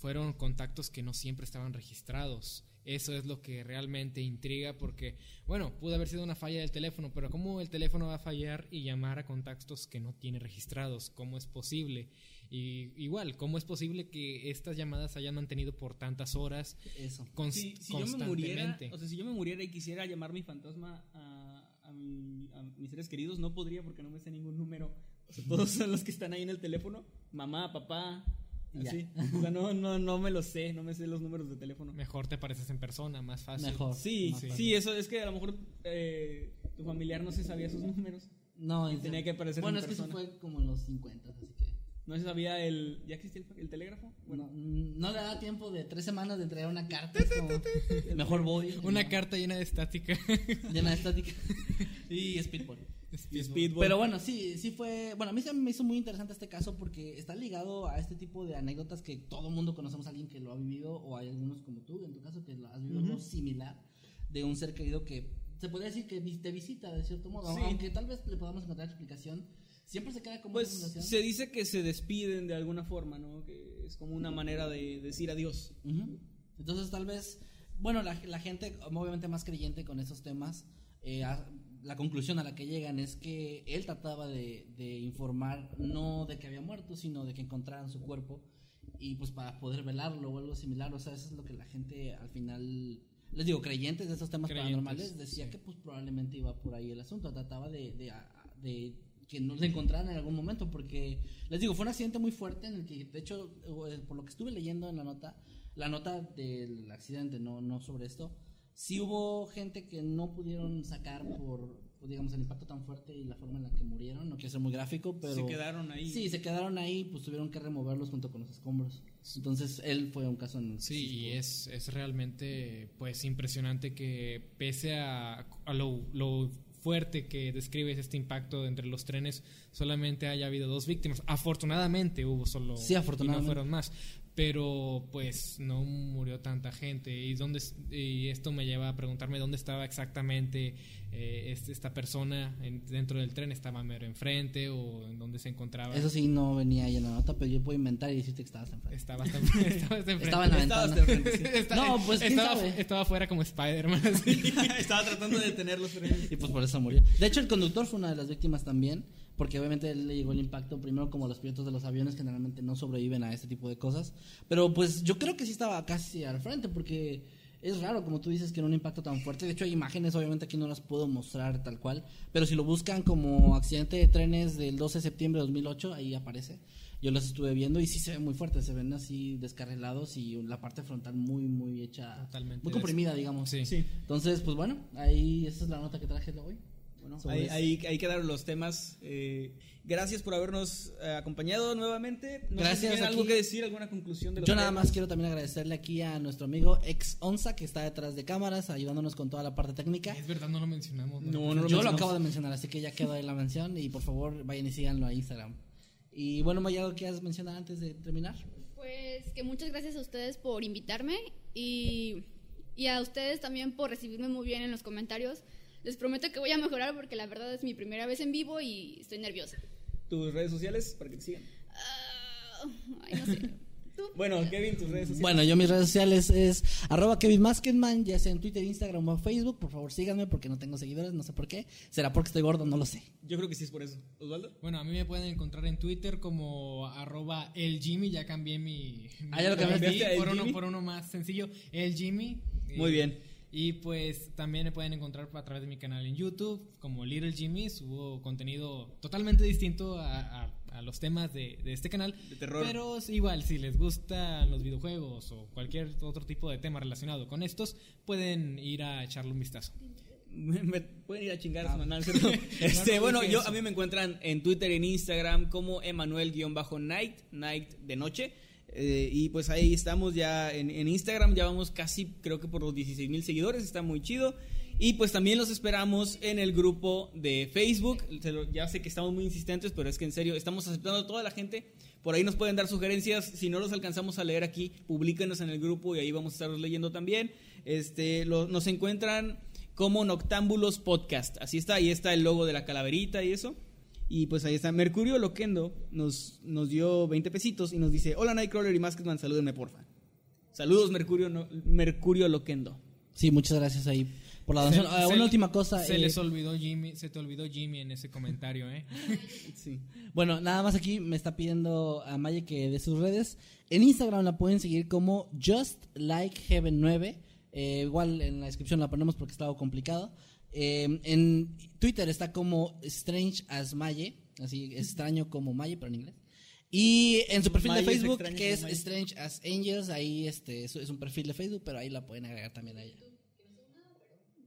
fueron contactos que no siempre estaban registrados. Eso es lo que realmente intriga porque, bueno, pudo haber sido una falla del teléfono, pero ¿cómo el teléfono va a fallar y llamar a contactos que no tiene registrados? ¿Cómo es posible? Y igual, ¿cómo es posible que estas llamadas hayan mantenido por tantas horas Eso. cons- si, si yo me muriera, constantemente? o sea, si yo me muriera y quisiera llamar mi fantasma a, a mi- a mis seres queridos, no podría porque no me sé ningún número. O sea, todos son los que están ahí en el teléfono, mamá, papá, O sea, no, no, no me los sé, no me sé los números de teléfono. Mejor te pareces en persona, más fácil. Mejor. Sí, sí, fácil. eso es que a lo mejor eh, tu familiar no se sabía esos números. No, Y tenía que aparecer Bueno, en es que eso fue como en los 50, así que. No se sabía el. ¿Ya existía el, el telégrafo? Bueno, no le da tiempo de tres semanas de entregar una carta. mejor voy. Una ¿no? carta llena de estática. llena de estática. y speedball. Speedball. Pero bueno, sí, sí fue. Bueno, a mí se me hizo muy interesante este caso porque está ligado a este tipo de anécdotas que todo mundo conocemos a alguien que lo ha vivido, o hay algunos como tú, en tu caso, que lo has vivido algo similar de un ser querido que se podría decir que te visita de cierto modo, Sí. aunque tal vez le podamos encontrar explicación. Siempre se queda como Pues una se dice que se despiden de alguna forma, ¿no? Que es como una manera de decir adiós. Ujú. Entonces tal vez, bueno, la, la gente obviamente más creyente con esos temas, eh, la conclusión a la que llegan es que él trataba de, de informar no de que había muerto, sino de que encontraran su cuerpo y pues para poder velarlo o algo similar, o sea, eso es lo que la gente al final, les digo, creyentes de estos temas Creyentes, paranormales, decía sí. que pues probablemente iba por ahí el asunto, trataba de, de, de que no se encontraran en algún momento, porque les digo, fue un accidente muy fuerte en el que, de hecho, eh, por lo que estuve leyendo en la nota, la nota del accidente, no, no sobre esto, sí hubo gente que no pudieron sacar por, por, digamos, el impacto tan fuerte y la forma en la que murieron, no quiero ser muy gráfico, pero... Se quedaron ahí. Sí, se quedaron ahí, pues tuvieron que removerlos junto con los escombros. Entonces, él fue un caso en el Sí, y es, es realmente pues impresionante que pese a, a lo, lo fuerte que describes este impacto entre los trenes, solamente haya habido dos víctimas. Afortunadamente hubo solo Sí, afortunadamente. y no fueron más. Pero pues no murió tanta gente y dónde y esto me lleva a preguntarme dónde estaba exactamente eh, este- esta persona en- dentro del tren estaba mero enfrente o en dónde se encontraba Eso sí no venía ahí en la nota, pero yo puedo inventar y decirte que estabas enfrente. estaba hasta, estaba enfrente. En la Estabas ventana. de frente, sí. Está- No, pues, ¿quién estaba, sabe? estaba fuera como Spider-Man. Estaba tratando de detener los frenos. Y pues por eso murió. De hecho, el conductor fue una de las víctimas también, porque obviamente le llegó el impacto primero como los pilotos de los aviones generalmente no sobreviven a este tipo de cosas. Pero pues yo creo que sí estaba casi al frente, porque es raro, como tú dices, que en un impacto tan fuerte. De hecho, hay imágenes, obviamente aquí no las puedo mostrar tal cual, pero si lo buscan como accidente de trenes del 12 de septiembre de 2008, ahí aparece. Yo las estuve viendo y sí se ven muy fuertes, se ven así descarrilados y la parte frontal muy, muy hecha, Totalmente muy comprimida, digamos. Sí. Sí. Entonces, pues bueno, ahí esa es la nota que traje hoy. Bueno, ahí, eso. ahí, ahí quedaron los temas. Eh, gracias por habernos eh, acompañado nuevamente. No sé si Gracias, tienen algo que decir, alguna conclusión de los Yo nada temas? más quiero también agradecerle aquí a nuestro amigo ex Onza que está detrás de cámaras ayudándonos con toda la parte técnica. Es verdad, no lo mencionamos. No, no lo Yo lo acabo de mencionar, así que ya quedó ahí la mención y por favor vayan y síganlo a Instagram. Y bueno, Maya, ¿algo que quieras mencionar antes de terminar? Pues que muchas gracias a ustedes por invitarme y, y a ustedes también por recibirme muy bien en los comentarios. Les prometo que voy a mejorar porque la verdad es mi primera vez en vivo y estoy nerviosa. Tus redes sociales para que te sigan. Ah, ay, no sé. Tú. Bueno, Kevin, tus redes sociales. Bueno, yo mis redes sociales es arroba Kevin Maskenman, ya sea en Twitter, Instagram o Facebook. Por favor síganme porque no tengo seguidores, no sé por qué. Será porque estoy gordo, no lo sé. Yo creo que sí es por eso. Osvaldo. Bueno, a mí me pueden encontrar en Twitter como arroba el Jimmy, ya cambié mi... mi Ah, ya lo cambiaste. Por, ¿El uno, por uno más sencillo, el Jimmy. Muy Eh, bien. Y pues también me pueden encontrar a través de mi canal en YouTube como Little Jimmy. Subo contenido totalmente distinto a, a- a los temas de, de este canal. De terror. Pero igual, si les gustan los videojuegos o cualquier otro tipo de tema relacionado con estos, pueden ir a echarle un vistazo. Me pueden ir a chingar Ah. a su canal, ¿cierto? Este, no bueno, yo a mí me encuentran en Twitter y en Instagram como Emanuel-Night, Night de noche. Eh, y pues ahí estamos ya en, Instagram, ya vamos casi creo que por los 16 mil seguidores, está muy chido. Y pues también los esperamos en el grupo de Facebook. Ya sé que estamos muy insistentes, pero es que en serio, estamos aceptando a toda la gente. Por ahí nos pueden dar sugerencias. Si no los alcanzamos a leer aquí, publíquenos en el grupo y ahí vamos a estarlos leyendo también. Este, nos encuentran como Noctámbulos Podcast. Así está, ahí está el logo de la calaverita y eso. Y pues ahí está. Mercurio Loquendo nos, nos dio 20 pesitos y nos dice: Hola Nightcrawler y Masketman, salúdenme porfa. Saludos, Mercurio, no- Mercurio Loquendo. Sí, muchas gracias ahí por la donación. Se- Ah, se- una última cosa. Se eh, les olvidó Jimmy, se te olvidó Jimmy en ese comentario, ¿eh? Sí. Bueno, nada más aquí me está pidiendo a Maya que de sus redes. En Instagram la pueden seguir como Just Like Heaven 9. Eh, igual en la descripción la ponemos porque está algo complicado. Eh, en Twitter está como Strange as Maye, así extraño como Maye, pero en inglés. Y en su perfil Maye de es Facebook, extraño que es Maye. Strange as Angels, ahí este es, es un perfil de Facebook, pero ahí la pueden agregar también a ella.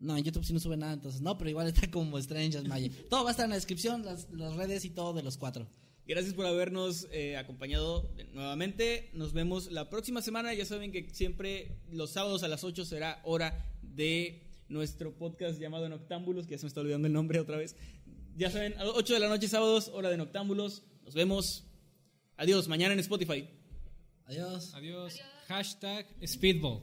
No, en YouTube sí no sube nada, entonces no, pero igual está como Strange as Maye. Todo va a estar en la descripción, las, las redes y todo de los cuatro. Gracias por habernos eh, acompañado nuevamente. Nos vemos la próxima semana. Ya saben que siempre los sábados a las 8 será hora de nuestro podcast llamado Noctámbulos, que ya se me está olvidando el nombre otra vez. Ya saben, a las 8 de la noche sábados, hora de Noctámbulos. Nos vemos. Adiós, mañana en Spotify. Adiós. Adiós. Hashtag Speedball.